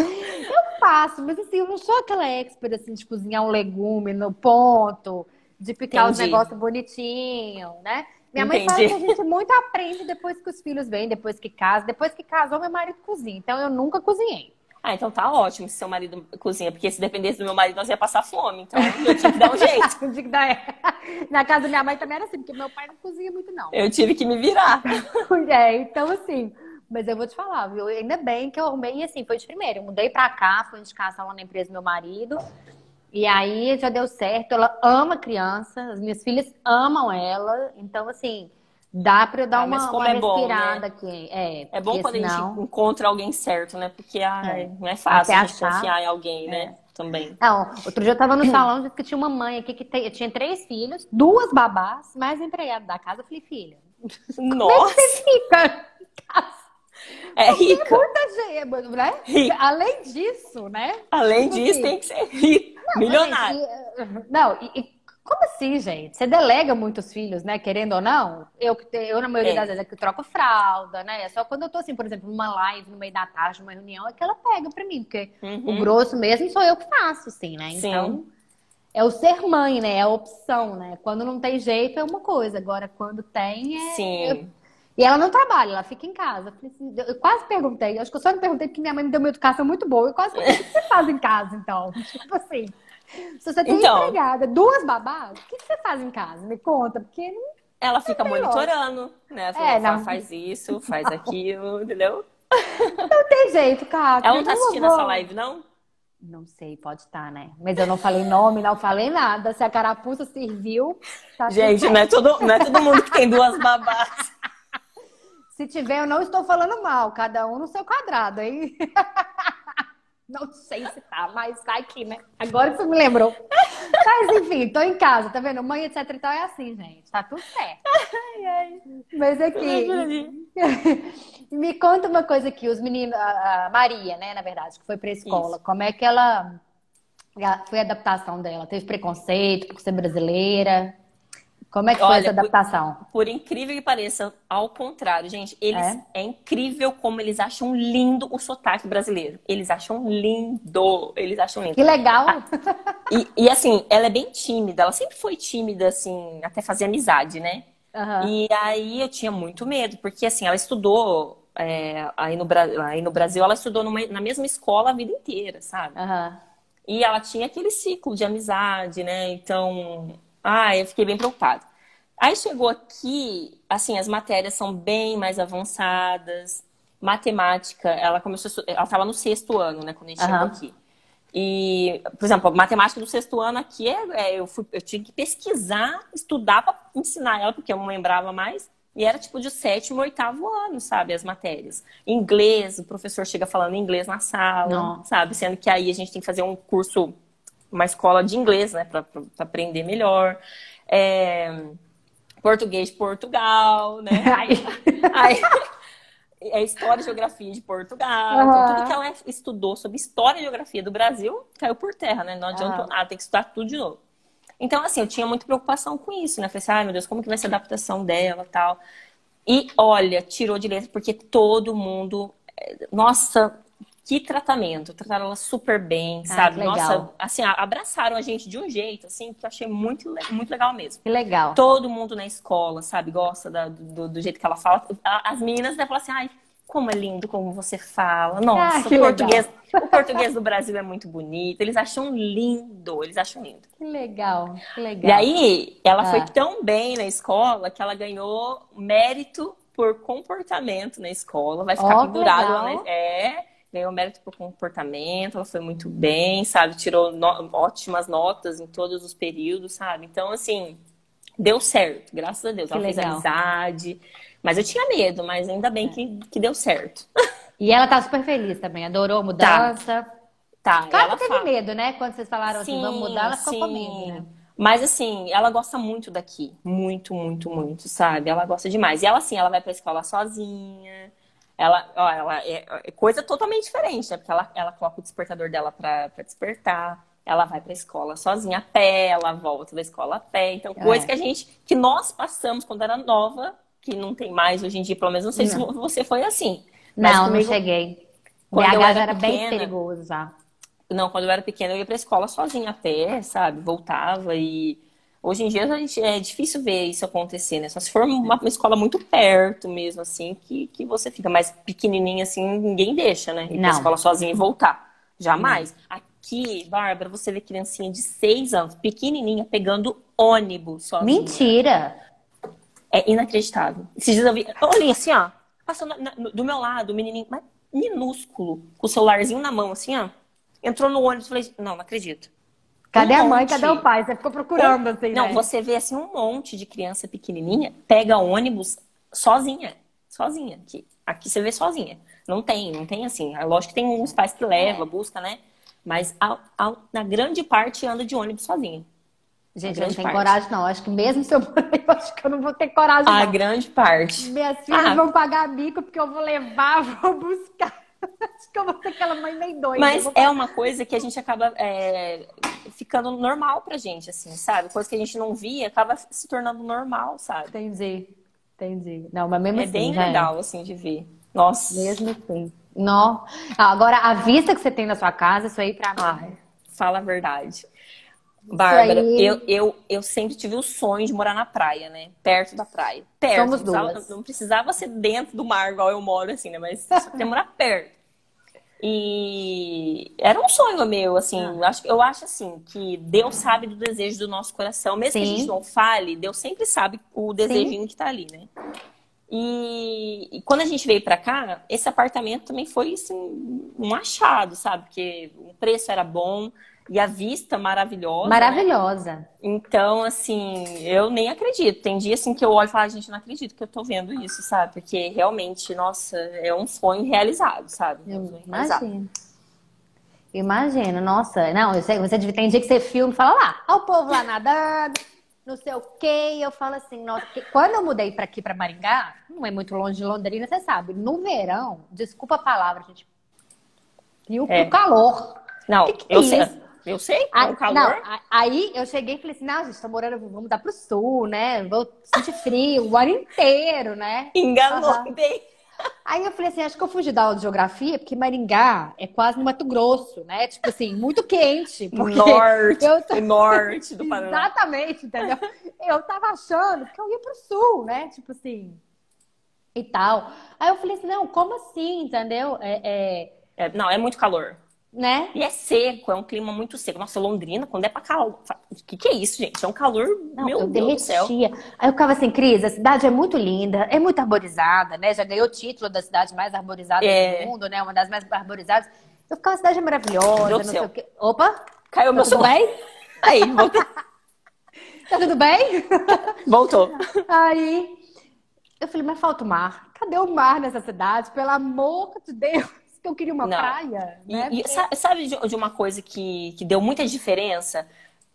Eu faço, mas assim, eu não sou aquela expert assim, de cozinhar um legume no ponto, de picar os Entendi. negócios bonitinho, né? Minha mãe fala Entendi. que a gente muito aprende depois que os filhos vêm, depois que casa. Depois que casou, meu marido cozinha. Então eu nunca cozinhei. Ah, então tá ótimo se seu marido cozinha, porque se dependesse do meu marido, nós ia passar fome. Então eu tive que dar um <laughs> jeito. Eu digo, "Não, é." Na casa da minha mãe também era assim, porque meu pai não cozinha muito, não. Eu tive que me virar. <laughs> É, então assim, mas eu vou te falar, viu? Ainda bem que eu arrumei, e assim, foi de primeiro. Eu mudei pra cá, fui indicação lá na empresa do meu marido. E aí já deu certo. Ela ama criança, as minhas filhas amam ela. Então, assim, dá pra eu dar Ah, uma, como uma é bom, respirada né? aqui. É, É bom quando a senão... gente encontra alguém certo, né? Porque ai, É. não é fácil a gente confiar em alguém, né? Também. Não, outro dia eu tava no salão, disse que tinha uma mãe aqui que tem- tinha três filhos, duas babás, mais empregado da casa. Eu falei, filha, Nossa, fica em casa. É rica. Muita gente, né? Rica. Além disso, né? Além Tipo disso, assim, tem que ser rico. Milionário. E- não, e, e como assim, gente? Você delega muitos filhos, né? Querendo ou não? Eu, que eu na maioria É. das vezes, é que troco fralda, né? É só quando eu tô, assim, por exemplo, numa live, no meio da tarde, numa reunião, é que ela pega pra mim, porque o Uhum. grosso mesmo sou eu que faço, assim, né? Sim. Então, é o ser mãe, né? É a opção, né? Quando não tem jeito é uma coisa, agora quando tem é. Sim. E ela não trabalha, ela fica em casa. Eu, assim, quase perguntei, acho que eu só não perguntei porque minha mãe me deu uma educação muito boa. Eu quase perguntei, o que você faz em casa, então? <laughs> Tipo assim, se você tem Então. empregada, duas babás, o que você faz em casa? Me conta, porque não- ela fica tem monitorando, né? Fala, É, "Fala, não. faz isso, <laughs> faz aquilo, entendeu? Não tem jeito, cara. Ela não tá assistindo vou- essa live, não? Não sei, pode estar, né? Mas eu não falei nome, não falei nada. Se a carapuça serviu, tá Gente, não é, todo, não é todo mundo que tem duas babás. <laughs> Se tiver, eu não estou falando mal. Cada um no seu quadrado, hein? <laughs> Não sei se tá, mas vai aqui, né? Agora que você me lembrou. Mas enfim, tô em casa, tá vendo? Mãe, etc e tal é assim, gente. Tá tudo certo. Ai, ai. Mas aqui, <laughs> me conta uma coisa aqui. Os meninos, a Maria, né, na verdade, que foi pra escola. Como é que ela foi a adaptação dela? Teve preconceito por ser brasileira? Como é que foi Olha, essa por- adaptação? Por incrível que pareça, ao contrário, gente, eles É? é? incrível como eles acham lindo o sotaque brasileiro. Eles acham lindo, eles acham lindo. Que legal! E, e, assim, ela é bem tímida, ela sempre foi tímida, assim, até fazer amizade, né? Aham. E aí eu tinha muito medo, porque assim, ela estudou é, aí, no, aí no Brasil, ela estudou numa- na mesma escola a vida inteira, sabe? Aham. E ela tinha aquele ciclo de amizade, né? Então, ah, eu fiquei bem preocupada. Aí chegou aqui, assim, as matérias são bem mais avançadas. Matemática, ela começou, ela estava no sexto ano, né, quando a gente chegou Aham. aqui. E, por exemplo, matemática do sexto ano aqui, é, é, eu, fui, eu tinha que pesquisar, estudar para ensinar ela, porque eu não lembrava mais. E era tipo de sétimo, oitavo ano, sabe, as matérias. Inglês, o professor chega falando inglês na sala, Não. sabe? Sendo que aí a gente tem que fazer um curso, uma escola de inglês, né, para aprender melhor. É, português de Portugal, né? <laughs> Ai. Aí, é história e geografia de Portugal. Aham. Então, tudo que ela estudou sobre história e geografia do Brasil caiu por terra, né? Não adiantou Aham. nada, tem que estudar tudo de novo. Então, assim, eu tinha muita preocupação com isso, né? Falei assim, ai meu Deus, como que vai ser a adaptação dela tal. E olha, tirou de letra, porque todo mundo. eh, Nossa, que tratamento! Trataram ela super bem, Ai, sabe? legal. Nossa, assim, abraçaram a gente de um jeito, assim, que eu achei muito, muito legal mesmo. Que legal. Todo mundo na escola, sabe, gosta da- do, do jeito que ela fala. As meninas devem falar assim, ai, como é lindo como você fala. Nossa, Ah, que o português, o português do Brasil é muito bonito. Eles acham lindo, eles acham lindo. Que legal. Que legal. E aí, ela Ah. foi tão bem na escola que ela ganhou mérito por comportamento na escola. Vai ficar que pendurado lá legal. na... É, ganhou mérito por comportamento, ela foi muito bem, sabe? Tirou no- ótimas notas em todos os períodos, sabe? Então, assim, deu certo, graças a Deus. Que ela fez legal. amizade. Mas eu tinha medo, mas ainda bem que, que deu certo. E ela tá super feliz também. Adorou a mudança. Tá, Claro ela que teve fala. medo, né? Quando vocês falaram assim, vamos mudar, ela ficou com medo, né? Mas assim, ela gosta muito daqui. Muito, muito, muito, sabe? Ela gosta demais. E ela, assim, ela vai pra escola sozinha. Ela, ó, ela é, é coisa totalmente diferente, né? Porque ela, ela coloca o despertador dela pra, pra despertar. Ela vai pra escola sozinha a pé, ela volta da escola a pé. Então, coisa É. que a gente, que nós passamos quando era nova, que não tem mais hoje em dia, pelo menos não sei se você foi assim. Não, comigo- não cheguei. quando BH eu era era bem pequena- perigoso já. Não, quando eu era pequena, eu ia pra escola sozinha a pé, sabe? Voltava e hoje em dia a gente, é difícil ver isso acontecer, né? Só se for uma, uma escola muito perto mesmo, assim, que, que você fica mais pequenininha, assim, ninguém deixa, né? Ir pra Não. escola sozinha e voltar. Jamais. Aqui, Bárbara, você vê criancinha de seis anos, pequenininha, pegando ônibus sozinha. Mentira! É inacreditável. Esses dias eu vi, olhei assim, ó, passou na- na- do meu lado, o menininho, mas minúsculo, com o celularzinho na mão, assim, ó. Entrou no ônibus, falei, não, não acredito. Cadê Um a mãe? monte. Cadê o pai? Você ficou procurando, assim, Não, né? você vê assim um monte de criança pequenininha pega ônibus sozinha, sozinha. Aqui, aqui você vê sozinha. Não tem, não tem assim. É lógico que tem uns pais que levam, busca, né? Mas a, a- na grande parte anda de ônibus sozinha. Gente, eu não tenho parte. coragem, não. Acho que mesmo se eu aí, <laughs> eu acho que eu não vou ter coragem, A não. grande parte. Minhas filhas Ah. vão pagar mico porque eu vou levar, <laughs> vou buscar. <laughs> Acho que eu vou ser aquela mãe meio doida. Mas é uma coisa que a gente acaba é, ficando normal pra gente, assim, sabe? Coisa que a gente não via acaba se tornando normal, sabe? Entendi. Entendi. Não, mas mesmo É assim, bem gente, legal, assim, de ver. Nossa. Mesmo assim. Não. Ah, Agora, a vista que você tem na sua casa, isso aí pra mim. Ai, fala a verdade. Bárbara, aí- eu, eu, eu sempre tive o sonho de morar na praia, né? Perto da praia. Perto. Somos não precisava, não precisava ser dentro do mar, igual eu moro, assim, né? Mas só queria morar perto. E era um sonho meu, assim, Ah. eu acho, eu acho assim, que que Deus sabe do desejo do nosso coração, mesmo que a Sim. gente não fale, Deus sempre sabe o desejinho que tá ali, né? E, e quando a gente veio pra cá, esse apartamento também foi assim, um achado, sabe? Porque o preço era bom e a vista maravilhosa. né? Maravilhosa. Então, assim, eu nem acredito. Tem dia assim que eu olho e falo, "Ah, gente, não acredito que eu tô vendo isso, sabe? Porque realmente, nossa, é um sonho realizado, sabe? É um sonho realizado. Imagina. Imagina, nossa. Não, eu sei, você devia- tem dia que você filma e fala lá, ó o povo lá nadando, não sei o quê. E eu falo assim, nossa, quando eu mudei pra aqui, pra Maringá, não é muito longe de Londrina, você sabe. No verão, desculpa a palavra, gente. E o, É. calor. Não, Que que eu é sei. Eu sei, é um calor. não, aí eu cheguei e falei assim, não, gente, tô morando, vamos mudar pro sul, né? Vou sentir frio o ano inteiro, né? Enganou Aham. bem. Aí eu falei assim, acho que eu fugi da aula de geografia, porque Maringá é quase no Mato Grosso, né? Tipo assim, muito quente. Norte, eu tô- norte do Paraná. Exatamente, entendeu? Eu tava achando que eu ia pro sul, né? Tipo assim, e tal. Aí eu falei assim, não, como assim, entendeu? É, é, É, não, é muito calor. Né? E é seco, é um clima muito seco. Nossa, Londrina, quando é pra calor. O que, que é isso, gente? É um calor, Não, meu eu Deus do céu. derretia. Aí eu ficava assim, Cris, a cidade é muito linda, é muito arborizada, né? Já ganhou o título da cidade mais arborizada É. do mundo, né? Uma das mais arborizadas. Eu ficava, a cidade é maravilhosa, Meu não sei o quê. Opa, Caiu meu tá tudo celular. Aí, voltou. <laughs> Tá tudo bem? voltou. Aí eu falei, mas falta o mar. Cadê o mar nessa cidade? Pelo amor de Deus, que eu queria uma Não. praia, E, né? e sa- sabe de, de uma coisa que, que deu muita diferença?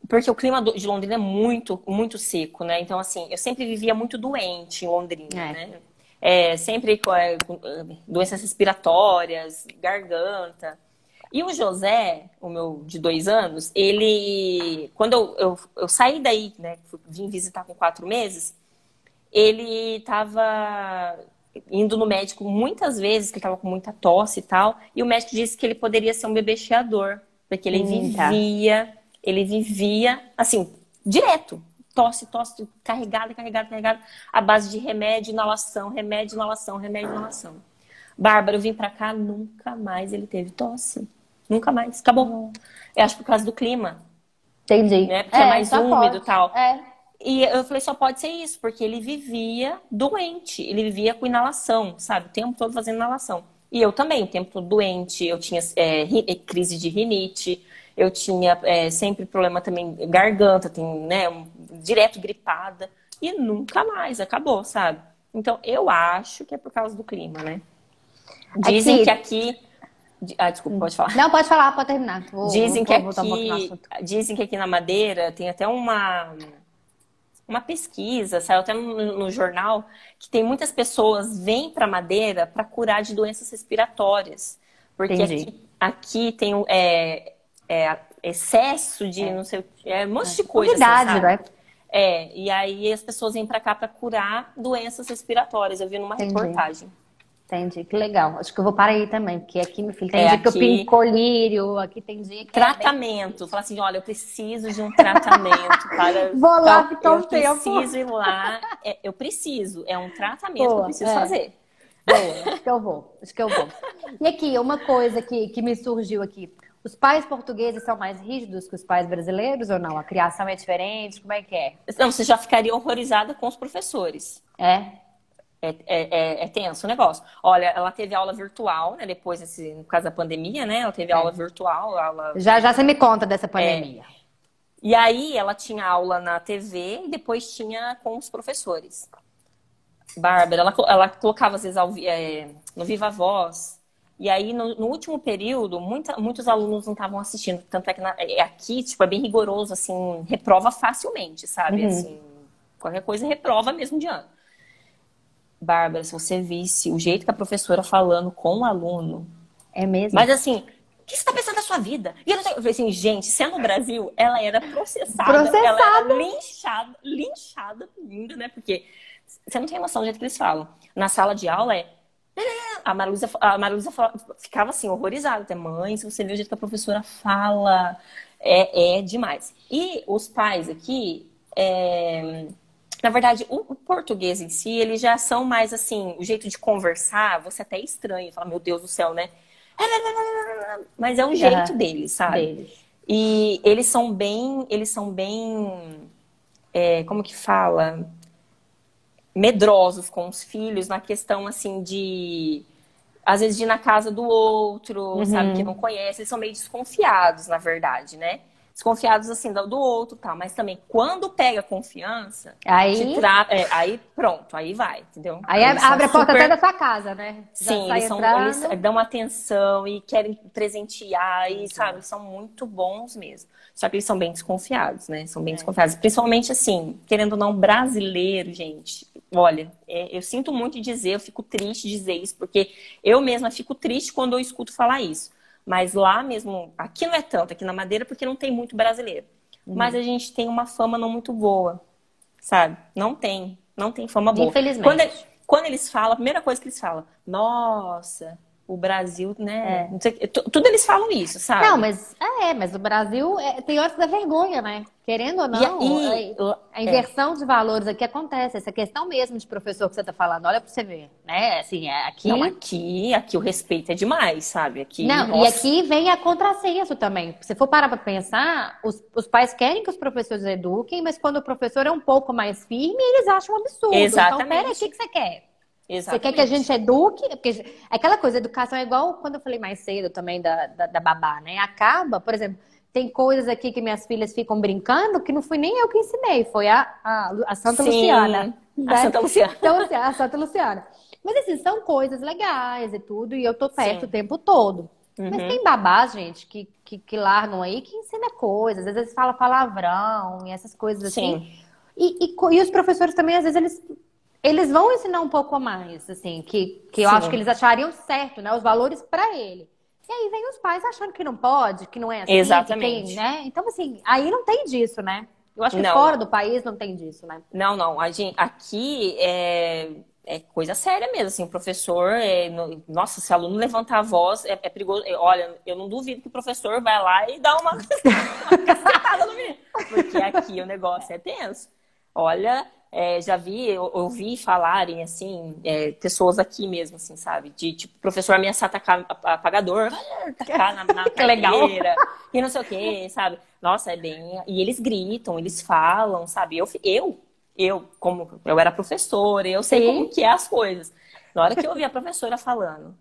Porque o clima de Londrina é muito, muito seco, né? Então, assim, eu sempre vivia muito doente em Londrina, É. né? É, sempre com, é, com, eh, doenças respiratórias, garganta. E o José, o meu de dois anos, ele. Quando eu, eu, eu saí daí, né? fui- Vim visitar com quatro meses, ele estava indo no médico muitas vezes, que ele estava com muita tosse e tal, e o médico disse que ele poderia ser um bebê chiador, porque ele vivia, ele vivia, assim, direto. Tosse, tosse, carregada, carregada, carregada, à base de remédio, inalação, remédio, inalação, remédio, inalação. Bárbara, eu vim pra cá, nunca mais ele teve tosse. Nunca mais. Acabou. Eu acho por causa do clima, Entendi. né? Porque é, mais só úmido e tal. É. E eu falei, só pode ser isso, porque ele vivia doente, ele vivia com inalação, sabe? O tempo todo fazendo inalação. E eu também, o tempo todo doente, eu tinha é, é, crise de rinite, eu tinha é, sempre problema também, garganta, tem, né, um- direto gripada, e nunca mais, acabou, sabe? Então, eu acho que é por causa do clima, né? Dizem Aqui- que aqui... Ah, desculpa, pode falar. Não, pode falar, pode terminar. Vou, Dizem vou que um aqui, dizem que aqui na Madeira tem até uma uma pesquisa, saiu até no, no jornal, que tem muitas pessoas vêm para Madeira para curar de doenças respiratórias, porque aqui, aqui tem é, é, excesso de não sei, o que, é um monte de coisa, assim, Umidade, sabe? né? É, e aí as pessoas vêm para cá para curar doenças respiratórias. Eu vi numa Entendi. reportagem. Entendi, que legal. Acho que eu vou para aí também, porque aqui, meu filho, tem É, dia que eu aqui- pinto colírio, aqui tem dia que é Tratamento. Fala assim, olha, eu preciso de um tratamento para. <laughs> Vou lá eu, ficar um eu tempo. preciso ir lá. É, eu preciso. É um tratamento que eu Boa, preciso é. fazer. Boa, acho que eu vou, acho que eu vou. E aqui, uma coisa que, que me surgiu aqui. Os pais portugueses são mais rígidos que os pais brasileiros ou não? A criação é diferente? Como é que é? Não, você já ficaria horrorizada com os professores. É? É, é, é, é tenso o negócio. Olha, ela teve aula virtual, né? Depois, no caso da pandemia, né? Ela teve É. aula virtual, aula Já, já você me conta dessa pandemia. E aí ela tinha aula na TV e depois tinha com os professores. Bárbara, ela, ela colocava às vezes ao é, no Viva Voz. E aí, no, no último período, muita- muitos alunos não estavam assistindo. Tanto é que na- é, aqui, tipo, é bem rigoroso, assim, reprova facilmente, sabe? Uhum. Assim, qualquer coisa reprova mesmo de ano. Bárbara, se você visse o jeito que a professora falando com o aluno, É mesmo? mas assim, o que você está pensando da sua vida? E eu, falei assim, gente, se é no Brasil, ela era processada. Processada. Ela era linchada, linchada, linda, né? Porque você não tem noção do jeito que eles falam. Na sala de aula é. A Marusa, a Marusa ficava assim, horrorizada. Até mãe, se você vê o jeito que a professora fala, é, é demais. E os pais aqui, é, na verdade, o, o português em si, eles já são mais assim, o jeito de conversar, você até estranho, fala, meu Deus do céu, né? Mas é o jeito deles, sabe? Deles. E eles são bem, eles são bem, é, como que fala? Medrosos com os filhos na questão assim de às vezes de ir na casa do outro, sabe, que não conhece, eles são meio desconfiados, na verdade, né? Desconfiados assim do outro, tal, mas também quando pega confiança, Aí, tra... é, aí pronto, aí vai, entendeu? aí Eles abre a porta super- até da sua casa, né? Já Sim, eles, são, eles dão atenção e querem presentear e, sabe, são muito bons mesmo. Só que eles são bem desconfiados, né? São bem É. desconfiados. Principalmente, assim, querendo ou não, brasileiro, gente. Olha, é, eu sinto muito em dizer, eu fico triste de dizer isso, porque eu mesma fico triste quando eu escuto falar isso. Mas lá mesmo, aqui não é tanto, aqui na Madeira, porque não tem muito brasileiro. Uhum. Mas a gente tem uma fama não muito boa, sabe? Não tem, não tem fama boa. Infelizmente. Quando, ele- quando eles falam, a primeira coisa que eles falam, nossa, o Brasil, né? não sei tudo eles falam isso, sabe? É. Não, mas é, mas o Brasil é, tem horas da vergonha, né? Querendo ou não, E aí, a, inversão de valores aqui acontece. Essa questão mesmo de professor que você tá falando, olha pra você ver, né? Assim, é aqui. Não, aqui, aqui o respeito é demais, sabe? Aqui, Não, e nossa, aqui vem a contrassenso também. Se for parar pra pensar, os, os pais querem que os professores eduquem, mas quando o professor é um pouco mais firme, eles acham um absurdo. Então, Exatamente. pera, o que, que você quer? Você exatamente. quer que a gente eduque? Porque aquela coisa, educação é igual quando eu falei mais cedo também da, da, da babá, né? Acaba, por exemplo, tem coisas aqui que minhas filhas ficam brincando que não fui nem eu que ensinei, foi a, a, a Santa Sim, Luciana. A né? Santa Luciana. Então, assim, a Santa Luciana. Mas assim, são coisas legais e tudo, e eu tô perto Sim. o tempo todo. Mas Uhum. tem babás, gente, que, que, que largam aí, que ensina coisas, às vezes fala palavrão e essas coisas assim. Sim. E, e, co- e os professores também, às vezes, eles, eles vão ensinar um pouco a mais, assim, que, que eu Sim. acho que eles achariam certo, né? Os valores pra ele. E aí vem os pais achando que não pode, que não é assim, Exatamente. tem, né? Então, assim, aí não tem disso, né? Eu acho que Não. fora do país não tem disso, né? Não, não. A gente, aqui é, é coisa séria mesmo. Assim, o professor, é, no- nossa, se o aluno levantar a voz, é, é perigoso. É, Olha, eu não duvido que o professor vai lá e dá uma, <laughs> uma cacetada no menino. Porque aqui o negócio é tenso. Olha, é, já vi, ouvi falarem, assim, é, pessoas aqui mesmo, assim, sabe? De, tipo, professor ameaçar tacar ap- apagador, tacar na, na <laughs> Que legal. e não sei o quê, sabe? Nossa, é bem... E eles gritam, eles falam, sabe? Eu, eu, eu como eu era professora, eu sei Sim. como que é as coisas. Na hora que eu ouvi a professora falando,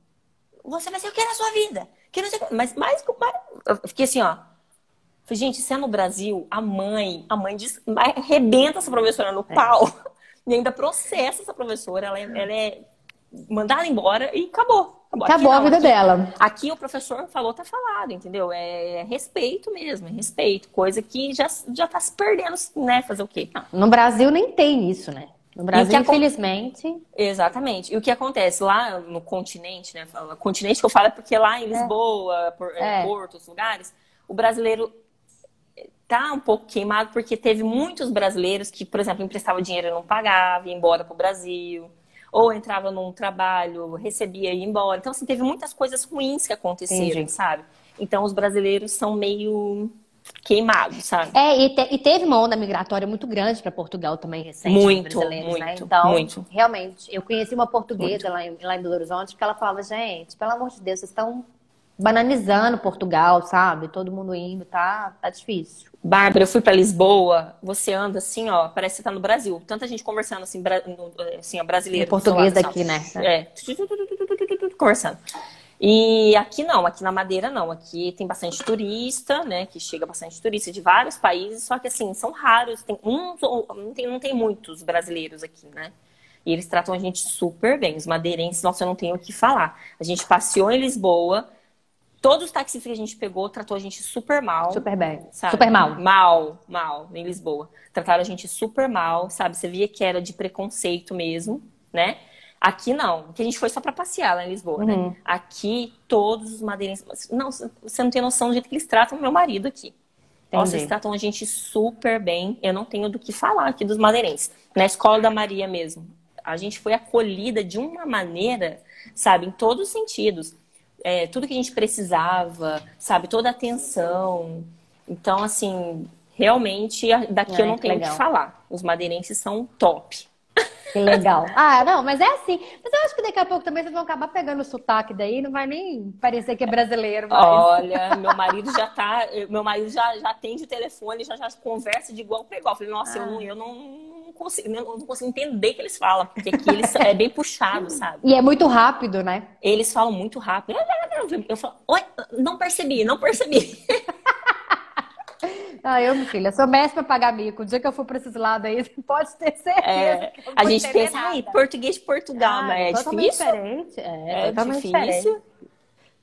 você vai ser o que na sua vida? Que não sei o quê. Mas mais pai... Eu fiquei assim, ó. Falei, gente, se é no Brasil, a mãe, a mãe diz, arrebenta essa professora no É. pau <laughs> e ainda processa essa professora, ela é, ela é mandada embora e acabou. Acabou, Acabou a não, vida aqui- dela. Aqui o professor falou, tá falado, entendeu? É, é respeito mesmo, é respeito. Coisa que já, já tá se perdendo, né? Fazer o quê? No Brasil nem tem isso, né? No Brasil, infelizmente, Exatamente. E o que acontece lá no continente, né? Continente que eu falo é porque lá em Lisboa, por, é, É. Porto, outros lugares, o brasileiro tá um pouco queimado porque teve muitos brasileiros que, por exemplo, emprestava dinheiro e não pagava, ia embora pro Brasil. Ou entrava num trabalho, recebia e ia embora. Então, assim, teve muitas coisas ruins que aconteceram, Entendi. sabe? Então, os brasileiros são meio queimados, sabe? É, e, te- e teve uma onda migratória muito grande para Portugal também recente, Muito, né? muito, Então, muito. realmente, eu conheci uma portuguesa lá em, lá em Belo Horizonte que ela falava, gente, pelo amor de Deus, vocês estão bananizando Portugal, sabe? Todo mundo indo, tá, tá difícil. Bárbara, eu fui pra Lisboa, você anda assim, ó, parece que você tá no Brasil. Tanta gente conversando assim, bra- no- assim, ó, brasileiro. No português lado, daqui, assim, né? É. Conversando. E aqui não, aqui na Madeira não. Aqui tem bastante turista, né? Que chega bastante turista de vários países, só que assim, são raros, tem uns, ou- não tem, não tem muitos brasileiros aqui, né? E eles tratam a gente super bem. Os madeirenses, nossa, eu não tenho o que falar. A gente passeou em Lisboa, todos os taxistas que a gente pegou tratou a gente super mal. Super bem. Sabe? Super mal. Mal, mal, em Lisboa. Trataram a gente super mal, sabe? Você via que era de preconceito mesmo, né? Aqui não, que a gente foi só pra passear lá em Lisboa, Uhum. né? Aqui todos os madeirenses. Não, você não tem noção do jeito que eles tratam meu marido aqui. Nossa, Entendi. eles tratam a gente super bem. Eu não tenho do que falar aqui dos madeirenses. Na escola da Maria mesmo. A gente foi acolhida de uma maneira, sabe, em todos os sentidos. É, tudo que a gente precisava, sabe, toda a atenção. Então, assim, realmente, daqui Ai, eu não tenho o que falar. Os madeirenses são top. Que legal. <laughs> Ah, não, mas é assim. Mas eu acho que daqui a pouco também vocês vão acabar pegando o sotaque daí, não vai nem parecer que é brasileiro. Mas... Olha, <laughs> meu marido já tá. Meu marido já, já atende o telefone, já, já conversa de igual para igual. Eu falei, nossa, ah. eu, não, eu não consigo, eu não consigo entender o que eles falam, porque aqui eles é bem puxado, <laughs> sabe? E é muito rápido, né? Eles falam muito rápido. Eu falo, oi, não percebi, não percebi. Ah, eu, minha filha, sou mestre para pagar mico. O dia que eu for para esses lados aí, você <laughs> pode ter certeza. É, a gente pensa, ai, português de Portugal, ah, mas é totalmente difícil. Diferente. É, é totalmente difícil. Diferente.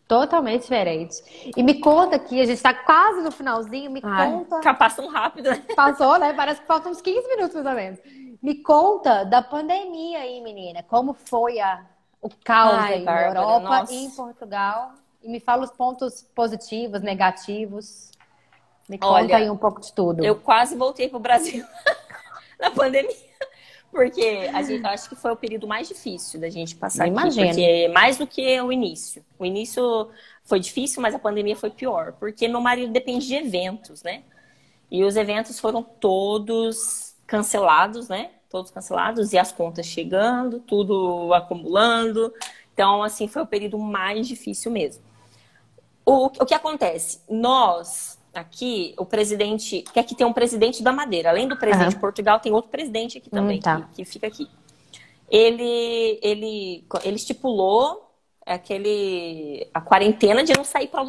Totalmente diferente. E me conta aqui, a gente está quase no finalzinho, me ai, conta. Tá passando rápido, né? <laughs> Passou, né? Parece que faltam uns 15 minutos mais ou menos. Me conta da pandemia aí, menina. Como foi a, o caos ai, aí Bárbara, na Europa nossa. e em Portugal? E me fala os pontos positivos, negativos. Me conta Olha, aí um pouco de tudo. Eu quase voltei para o Brasil <laughs> na pandemia. Porque a gente, acho que foi o período mais difícil da gente passar Imagina. aqui. Porque mais do que o início. O início foi difícil, mas a pandemia foi pior. Porque meu marido depende de eventos, né? E os eventos foram todos cancelados, né? Todos cancelados. E as contas chegando, tudo acumulando. Então, assim, foi o período mais difícil mesmo. O, o que acontece? Nós aqui, o presidente, que aqui tem um presidente da Madeira, além do presidente uhum. de Portugal, tem outro presidente aqui também, hum, tá. que, que, fica aqui. Ele, ele, ele estipulou aquele, a quarentena de não sair para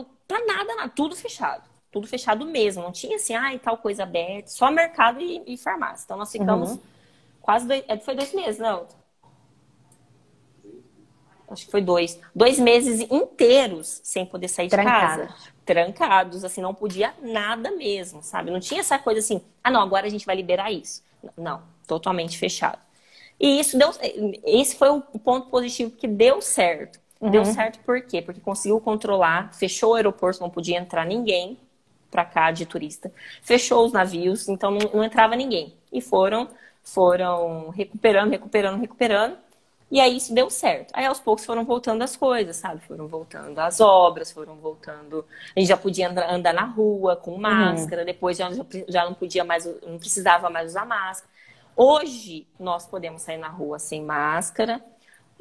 nada, nada, tudo fechado. Tudo fechado mesmo. Não tinha assim, ah, e tal coisa aberta, só mercado e, e farmácia. Então nós ficamos uhum. quase dois, é, foi dois meses, não? Acho que foi dois. Dois meses inteiros sem poder sair de casa trancados, assim, não podia nada mesmo, sabe? Não tinha essa coisa assim, ah, não, agora a gente vai liberar isso. Não, totalmente fechado. E isso deu. Esse foi o ponto positivo que deu certo. Uhum. Deu certo por quê? Porque conseguiu controlar, fechou o aeroporto, não podia entrar ninguém para cá de turista. Fechou os navios, então não, não entrava ninguém. E foram, foram recuperando, recuperando, recuperando. E aí isso deu certo. Aí aos poucos foram voltando as coisas, sabe? Foram voltando as obras, foram voltando. A gente já podia andar na rua com máscara, uhum. depois já, já não podia mais, não precisava mais usar máscara. Hoje nós podemos sair na rua sem máscara,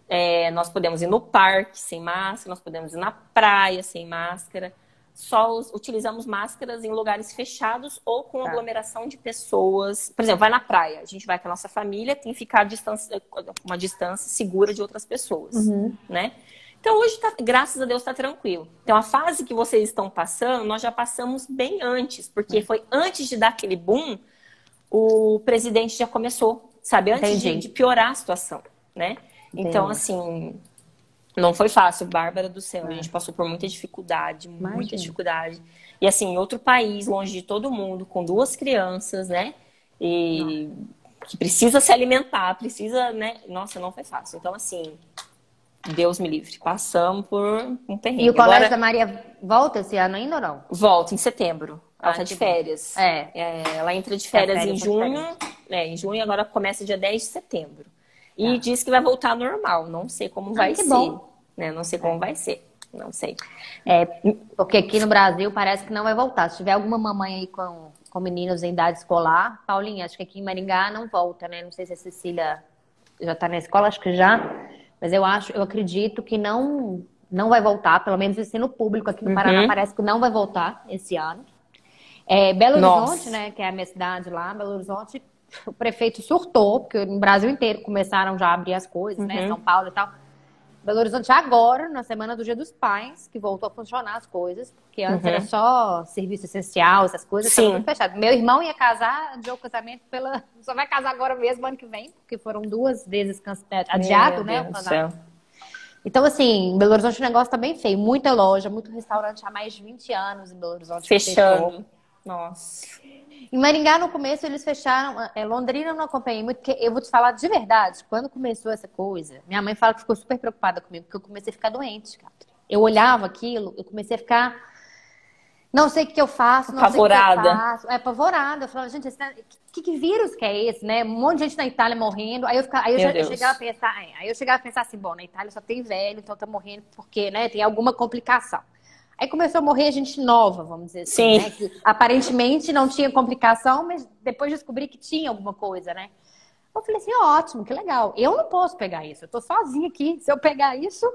é, nós podemos ir no parque sem máscara, nós podemos ir na praia sem máscara só utilizamos máscaras em lugares fechados ou com tá. aglomeração de pessoas. Por exemplo, vai na praia, a gente vai com a nossa família, tem que ficar distância, uma distância segura de outras pessoas, uhum. né? Então hoje, tá, graças a Deus, está tranquilo. Então a fase que vocês estão passando, nós já passamos bem antes, porque uhum. foi antes de dar aquele boom, o presidente já começou, sabe? Antes de, de, piorar a situação, né? Entendi. Então, assim, não foi fácil, Bárbara do céu. É. A gente passou por muita dificuldade, Imagina. muita dificuldade. E assim, em outro país, longe de todo mundo, com duas crianças, né? E que precisa se alimentar, precisa, né? Nossa, não foi fácil. Então, assim, Deus me livre. Passamos por um perrengue. E o Colégio Agora, da Maria volta esse ano ainda ou não? Volta, em setembro. Ela ah, tá de férias. É. é. Ela entra de férias, é, férias em junho. É, em junho, agora começa dia 10 de setembro. E tá. diz que vai voltar normal. Não sei como ah, vai ser. Bom. Né? Não sei como é. vai ser. Não sei. É, porque aqui no Brasil parece que não vai voltar. Se tiver alguma mamãe aí com, com meninos em idade escolar, Paulinha, acho que aqui em Maringá não volta, né? Não sei se a Cecília já está na escola, acho que já. Mas eu acho, eu acredito que não não vai voltar, pelo menos o ensino público aqui no Paraná uhum. parece que não vai voltar esse ano. É, Belo Horizonte, Nossa. né, que é a minha cidade lá, Belo Horizonte, o prefeito surtou, porque no Brasil inteiro começaram já a abrir as coisas, né? uhum. né? São Paulo e tal. Belo Horizonte agora, na semana do Dia dos Pais, que voltou a funcionar as coisas, porque antes uhum. era só serviço essencial, essas coisas, estava tudo fechado. Meu irmão ia casar, adiou o casamento pela. <laughs> Só vai casar agora mesmo ano que vem, porque foram duas vezes é, adiado, Meu né? Deus então, assim, Belo Horizonte o negócio tá bem feio. Muita loja, muito restaurante há mais de 20 anos em Belo Horizonte. Fechando. Nossa. Em Maringá, no começo, eles fecharam. É, Londrina eu não acompanhei muito, porque eu vou te falar de verdade. Quando começou essa coisa, minha mãe fala que ficou super preocupada comigo, porque eu comecei a ficar doente, cara. Eu olhava aquilo, eu comecei a ficar. Não sei o que eu faço, não apavorada. sei o que eu faço. É, apavorada. Eu falava, gente, esse, que, que vírus que é esse, né? Um monte de gente na Itália morrendo. Aí eu, ficava, aí eu, já, eu chegava a pensar, é, aí eu chegava a pensar assim, bom, na Itália só tem velho, então tá morrendo porque, né, tem alguma complicação. Aí começou a morrer gente nova, vamos dizer assim, Sim. né? Que aparentemente não tinha complicação, mas depois descobri que tinha alguma coisa, né? Eu falei assim, ótimo, que legal. Eu não posso pegar isso, eu tô sozinha aqui. Se eu pegar isso,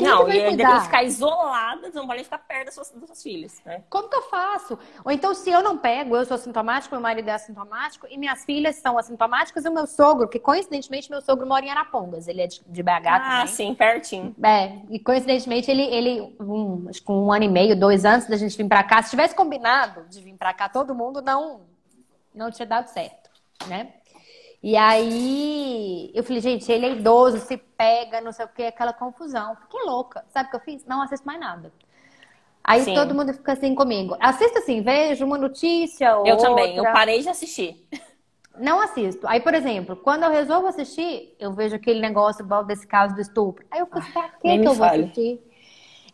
quem não, vai e ainda tem cuidar? que ficar isolada, você não pode ficar perto das suas, das suas filhas, né? Como que eu faço? Ou então, se eu não pego, eu sou assintomático, meu marido é assintomático, e minhas filhas são assintomáticas, e o meu sogro, que coincidentemente meu sogro mora em Arapongas, ele é de, de BH Ah, também. sim, pertinho. É, e coincidentemente ele, ele um, acho que um ano e meio, dois anos da gente vir pra cá, se tivesse combinado de vir pra cá todo mundo, não, não tinha dado certo, né? E aí eu falei, gente, ele é idoso, se pega, não sei o que, aquela confusão. Fiquei louca. Sabe o que eu fiz? Não assisto mais nada. Aí Sim. todo mundo fica assim comigo. Assisto assim, vejo uma notícia ou Eu também, eu outra. parei de assistir. Não assisto. Aí, por exemplo, quando eu resolvo assistir, eu vejo aquele negócio igual desse caso do estupro. Aí eu fico, pra que, nem que eu vou fale. assistir?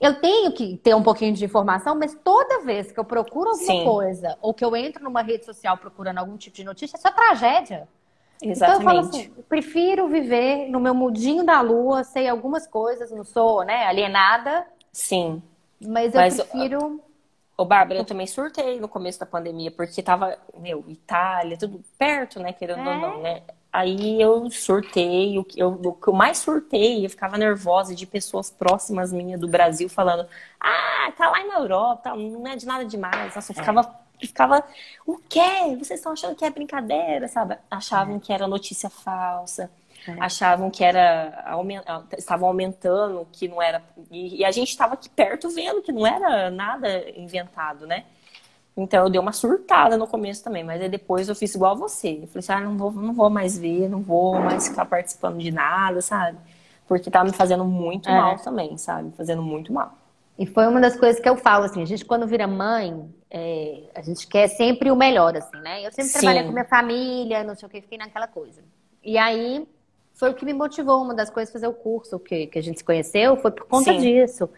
Eu tenho que ter um pouquinho de informação, mas toda vez que eu procuro alguma Sim. coisa, ou que eu entro numa rede social procurando algum tipo de notícia, é só tragédia. Então eu falo Exatamente. assim, eu prefiro viver no meu mundinho da lua, sei algumas coisas, não sou, né, alienada, Sim. mas eu Mas, prefiro. Ô, Bárbara, eu também surtei no começo da pandemia, porque tava, meu, Itália, tudo perto, né, querendo ou É. não, né? Aí eu surtei, o que eu, o que eu mais surtei, eu ficava nervosa de pessoas próximas minhas do Brasil falando, ah, tá lá na Europa, não é de nada demais. Nossa, eu ficava, eu ficava, o quê? Vocês estão achando que é brincadeira, sabe? Achavam que era notícia falsa. É. Achavam que era estavam aumentando, que não era. E, e a gente estava aqui perto vendo que não era nada inventado, né? Então eu dei uma surtada no começo também, mas aí depois eu fiz igual a você. Eu falei assim, ah, não vou, não vou mais ver, não vou mais ficar participando de nada, sabe? Porque tá me fazendo muito É. mal também, sabe? Fazendo muito mal. E foi uma das coisas que eu falo, assim, a gente quando vira mãe, é, a gente quer sempre o melhor, assim, né? Eu sempre Sim. trabalhei com minha família, não sei o que, fiquei naquela coisa. E aí foi o que me motivou, uma das coisas, fazer o curso que, que a gente se conheceu, foi por conta Sim. disso.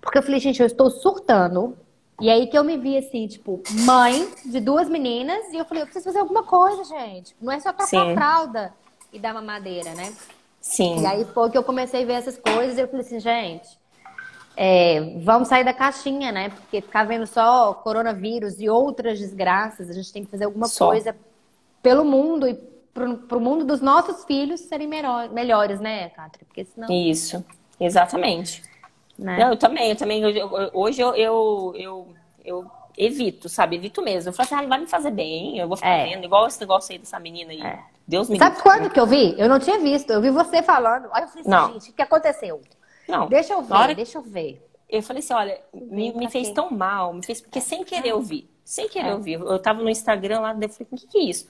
Porque eu falei, gente, eu estou surtando. E aí que eu me vi assim, tipo, mãe de duas meninas, e eu falei, eu preciso fazer alguma coisa, gente. Não é só trocar Sim. a fralda e dar mamadeira, né? Sim. E aí foi que eu comecei a ver essas coisas e eu falei assim, gente, é, vamos sair da caixinha, né? Porque ficar vendo só coronavírus e outras desgraças, a gente tem que fazer alguma Só. coisa pelo mundo e pro, pro mundo dos nossos filhos serem melhor, melhores, né, Catri? Porque senão, Isso, exatamente. né? Não, eu também, eu também. eu- hoje eu, eu, eu, eu evito, sabe? Evito mesmo. Eu falo assim, ah, não vai me fazer bem, eu vou ficar É. vendo, igual esse negócio aí dessa menina aí. É. Deus me Sabe quando que eu vi? Eu não tinha visto, eu vi você falando. Aí eu falei assim, Não. gente, o que aconteceu? Não, Deixa eu ver, hora- deixa eu ver. eu falei assim, olha, me, me fez tão mal, me fez, porque sem querer eu vi. Sem querer É. eu vi. Eu tava no Instagram lá, eu falei, o que que é isso?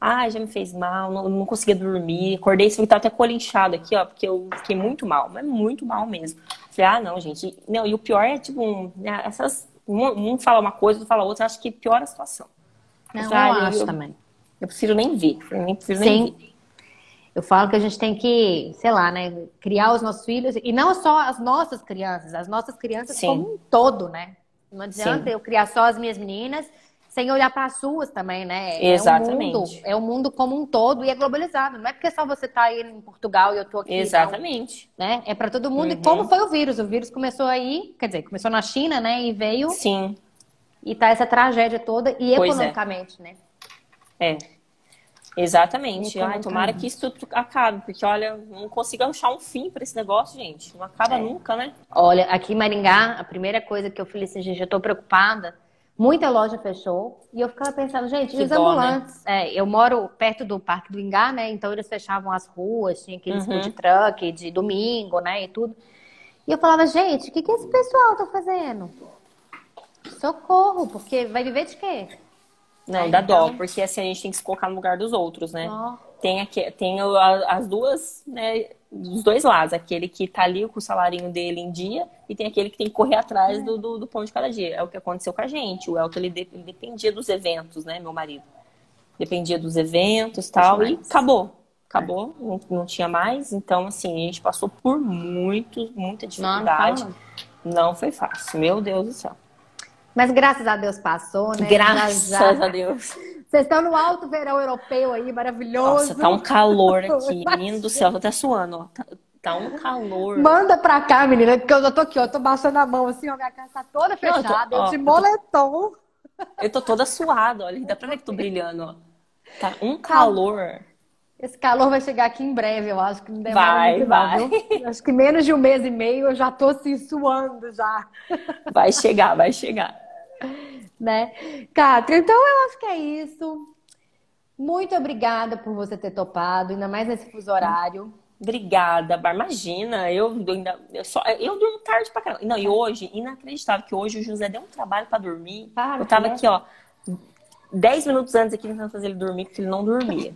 Ah, já me fez mal, não, não conseguia dormir, acordei, você tá até com o olho inchado aqui, ó, porque eu fiquei muito mal, mas muito mal mesmo. Falei, ah, não, gente, não, e o pior é, tipo, um, né, essas, um, um fala uma coisa, outro fala outra, eu acho que piora a situação. Não, eu, falei, ah, acho eu- também. Eu prefiro nem ver, eu nem prefiro nem Sim. ver. Eu falo que a gente tem que, sei lá, né, criar os nossos filhos, e não só as nossas crianças, as nossas crianças Sim. como um todo, né? Não adianta Sim. eu criar só as minhas meninas sem olhar para as suas também, né? Exatamente. É um, mundo, é um mundo como um todo e é globalizado. Não é porque só você tá aí em Portugal e eu tô aqui, Exatamente. não, né? É para todo mundo. E Uhum. como foi o vírus? O vírus começou aí, quer dizer, começou na China, né? E veio Sim, e tá essa tragédia toda e Pois é. economicamente, né? é. Exatamente. Ai, tomara que isso tudo acabe, porque olha, não consigo achar um fim pra esse negócio, gente. Não acaba É. nunca, né? Olha, aqui em Maringá, a primeira coisa que eu falei assim, gente, eu tô preocupada. Muita loja fechou. E eu ficava pensando, gente, e Que os dó, né? ambulantes? É, eu moro perto do Parque do Ingá, né? Então eles fechavam as ruas, tinha aqueles Uhum. food truck de domingo, né? E tudo. E eu falava, gente, o que, que esse pessoal tá fazendo? Socorro, porque vai viver de quê? Não, É, dá dó, então- porque assim a gente tem que se colocar no lugar dos outros, né? Ó, Tem, aqui, tem as duas, né, dos dois lados. Aquele que tá ali com o salarinho dele em dia e tem aquele que tem que correr atrás do, do, do pão de cada dia. É o que aconteceu com a gente. O Elton, ele, de- ele dependia dos eventos, né, meu marido? Dependia dos eventos e tal, e acabou. Acabou, não, não tinha mais. Então, assim, a gente passou por muito, muita não, dificuldade. não. Não foi fácil, meu Deus do céu. Mas graças a Deus passou, né? Graças Já- a Deus. Vocês estão no alto verão europeu aí, maravilhoso. Nossa, tá um calor <laughs> aqui, menino do céu, tô até suando, ó. Tá, tá um calor. Manda pra cá, menina, porque eu já tô aqui, ó. Eu tô baixando a mão assim, ó. Minha casa tá toda eu tô- fechada. Eu, ó, de eu tô- moletom. Eu tô toda suada, olha, dá pra ver que tô brilhando, ó. Tá um calor. Esse calor vai chegar aqui em breve, eu acho que não demora Vai, muito, vai. não? Acho que menos de um mês e meio eu já tô assim suando já, Vai chegar, vai chegar. Né? Cátia, então eu acho que é isso. Muito obrigada por você ter topado, ainda mais nesse fuso horário. Obrigada, Bar. Imagina, eu ainda. Eu, só, eu durmo tarde pra caramba. Não, e hoje, inacreditável que hoje o José deu um trabalho pra dormir. Para, eu tava né? aqui, ó, 10 minutos antes aqui tentando fazer ele dormir, porque ele não dormia.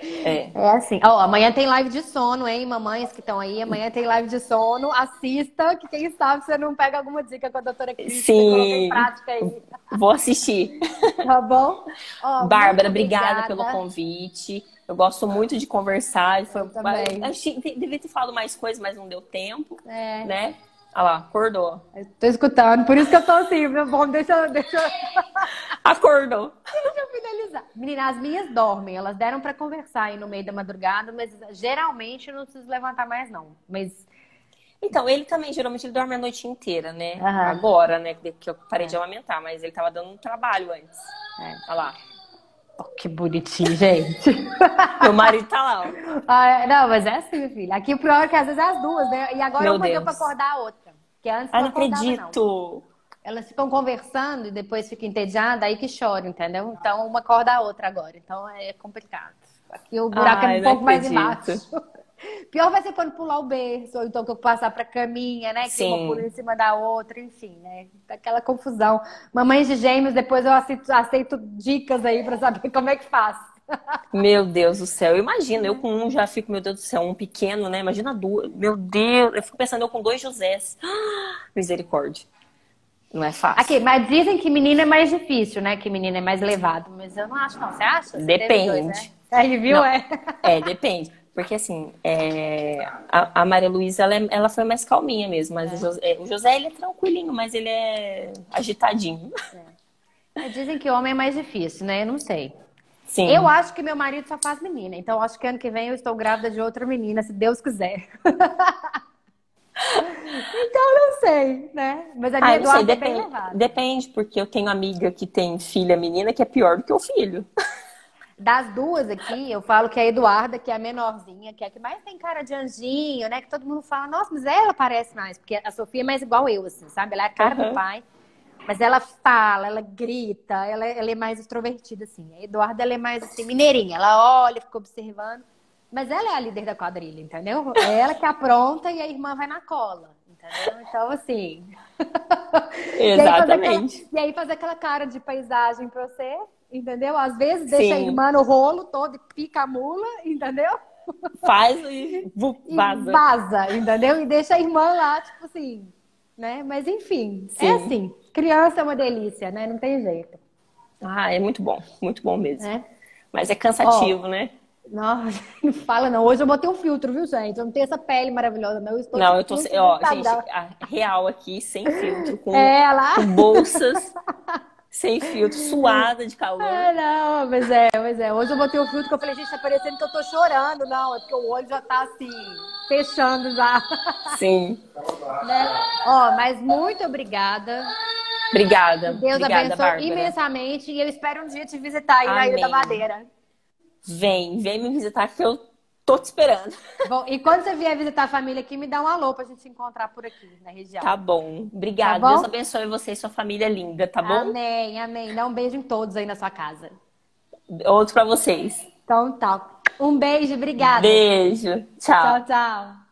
É. É assim. Ó, amanhã tem live de sono, hein, mamães que estão aí. Amanhã tem live de sono. Assista, que quem sabe você não pega alguma dica com a doutora Cris. Sim. Em prática aí, Vou assistir. <laughs> tá bom? Ó, Bárbara, muito obrigada pelo convite. Eu gosto muito de conversar. Foi, Eu também. Achei- devia ter falado mais coisas, mas não deu tempo, É, né? Olha lá, acordou. tô escutando, por isso que eu tô assim, meu bom, deixa, eu- deixa, <laughs> Acordou. deixa eu finalizar. Menina, as minhas dormem, elas deram pra conversar aí no meio da madrugada, mas geralmente eu não preciso levantar mais, não. Mas Então, ele também, geralmente, ele dorme a noite inteira, né? Aham. Agora, né? Que eu parei de amamentar, mas ele tava dando um trabalho antes. É. Olha lá. ó, que bonitinho, gente. <laughs> Meu marido tá lá, ó. Ah, é, não, mas é assim, filha. Aqui o pior é que às vezes é as duas, né? E agora Meu uma deu Deus. pra acordar a outra. Que antes Ai, não não acordava, não. acredito. Elas ficam conversando e depois ficam entediadas, aí que choram, entendeu? Então uma acorda a outra agora. Então é complicado. Aqui o buraco Ai, é um pouco mais acredito. embaixo. <laughs> Pior vai ser quando pular o berço, ou então que eu passar pra caminha, né? Que Sim. uma pula em cima da outra, enfim, né? Aquela confusão. Mamães de gêmeos, depois eu aceito, aceito dicas aí pra saber <laughs> como é que faz. Meu Deus do céu. Eu imagino, eu com um já fico, meu Deus do céu, um pequeno, né? Imagina duas. Meu Deus, eu fico pensando, eu com dois Josés. Ah, <gasps> Misericórdia. Não é fácil. Aqui, mas dizem que menino é mais difícil, né? Que menino é mais levado. Mas eu não acho, não. Você acha? Você Depende. dois, né? Aí, viu? Não. É. É, depende. Porque assim, é, a, a Maria Luísa, ela, é- ela foi mais calminha mesmo. Mas o, José, o José, ele é tranquilinho, mas ele é agitadinho. Mas Dizem que homem é mais difícil, né? Eu não sei. Sim. Eu acho que meu marido só faz menina. Então, acho que ano que vem eu estou grávida de outra menina, se Deus quiser. <laughs> então, não sei, né? Mas a minha Ah, sei, Eduarda é bem depende, levada. depende, porque eu tenho amiga que tem filha menina que é pior do que o filho. <laughs> Das duas aqui, eu falo que a Eduarda, que é a menorzinha, que é a que mais tem cara de anjinho, né? Que todo mundo fala, nossa, mas ela parece mais. Porque a Sofia é mais igual eu, assim, sabe? Ela é a cara do Aham. pai. Mas ela fala, ela grita, ela, ela é mais extrovertida, assim. A Eduarda, ela é mais, assim, mineirinha. Ela olha, fica observando. Mas ela é a líder da quadrilha, entendeu? É ela que apronta e a irmã vai na cola, entendeu? Então, assim... <laughs> E Exatamente. aquela- E aí fazer aquela cara de paisagem pra você, entendeu? Às vezes deixa a Sim. irmã no rolo todo e pica a mula, entendeu? Faz e <laughs> E vaza. vaza, entendeu? E deixa a irmã lá, tipo assim, né? Mas enfim, é Sim. assim. Criança é uma delícia, né? Não tem jeito, Ah, é muito bom, muito bom mesmo. né? Mas é cansativo, né? Não, <laughs> não fala não. Hoje eu botei um filtro, viu, gente? Eu não tenho essa pele maravilhosa, não. Eu estou Não, eu tô. Ó, gente, real aqui, sem filtro, com, <laughs> É, lá. com bolsas, <laughs> sem filtro, suada de calor. É, não, mas é, mas é. Hoje eu botei o filtro que eu falei, gente, tá parecendo que eu tô chorando. Não, é porque o olho já tá assim, fechando já. Sim. né? Ó, mas muito obrigada. Obrigada. Deus Obrigada, abençoe Bárbara. imensamente. E eu espero um dia te visitar aí na Ilha da Amém. Madeira. Vem, vem me visitar que eu tô te esperando. Bom, e quando você vier visitar a família aqui, me dá um alô pra gente se encontrar por aqui na região. Tá bom. Obrigada. Tá bom? Deus abençoe você e sua família linda, tá bom? Amém, amém. Dá um beijo em todos aí na sua casa. Outro pra vocês. Então tá. Um beijo, obrigada. Beijo. Tchau. Tchau, tchau.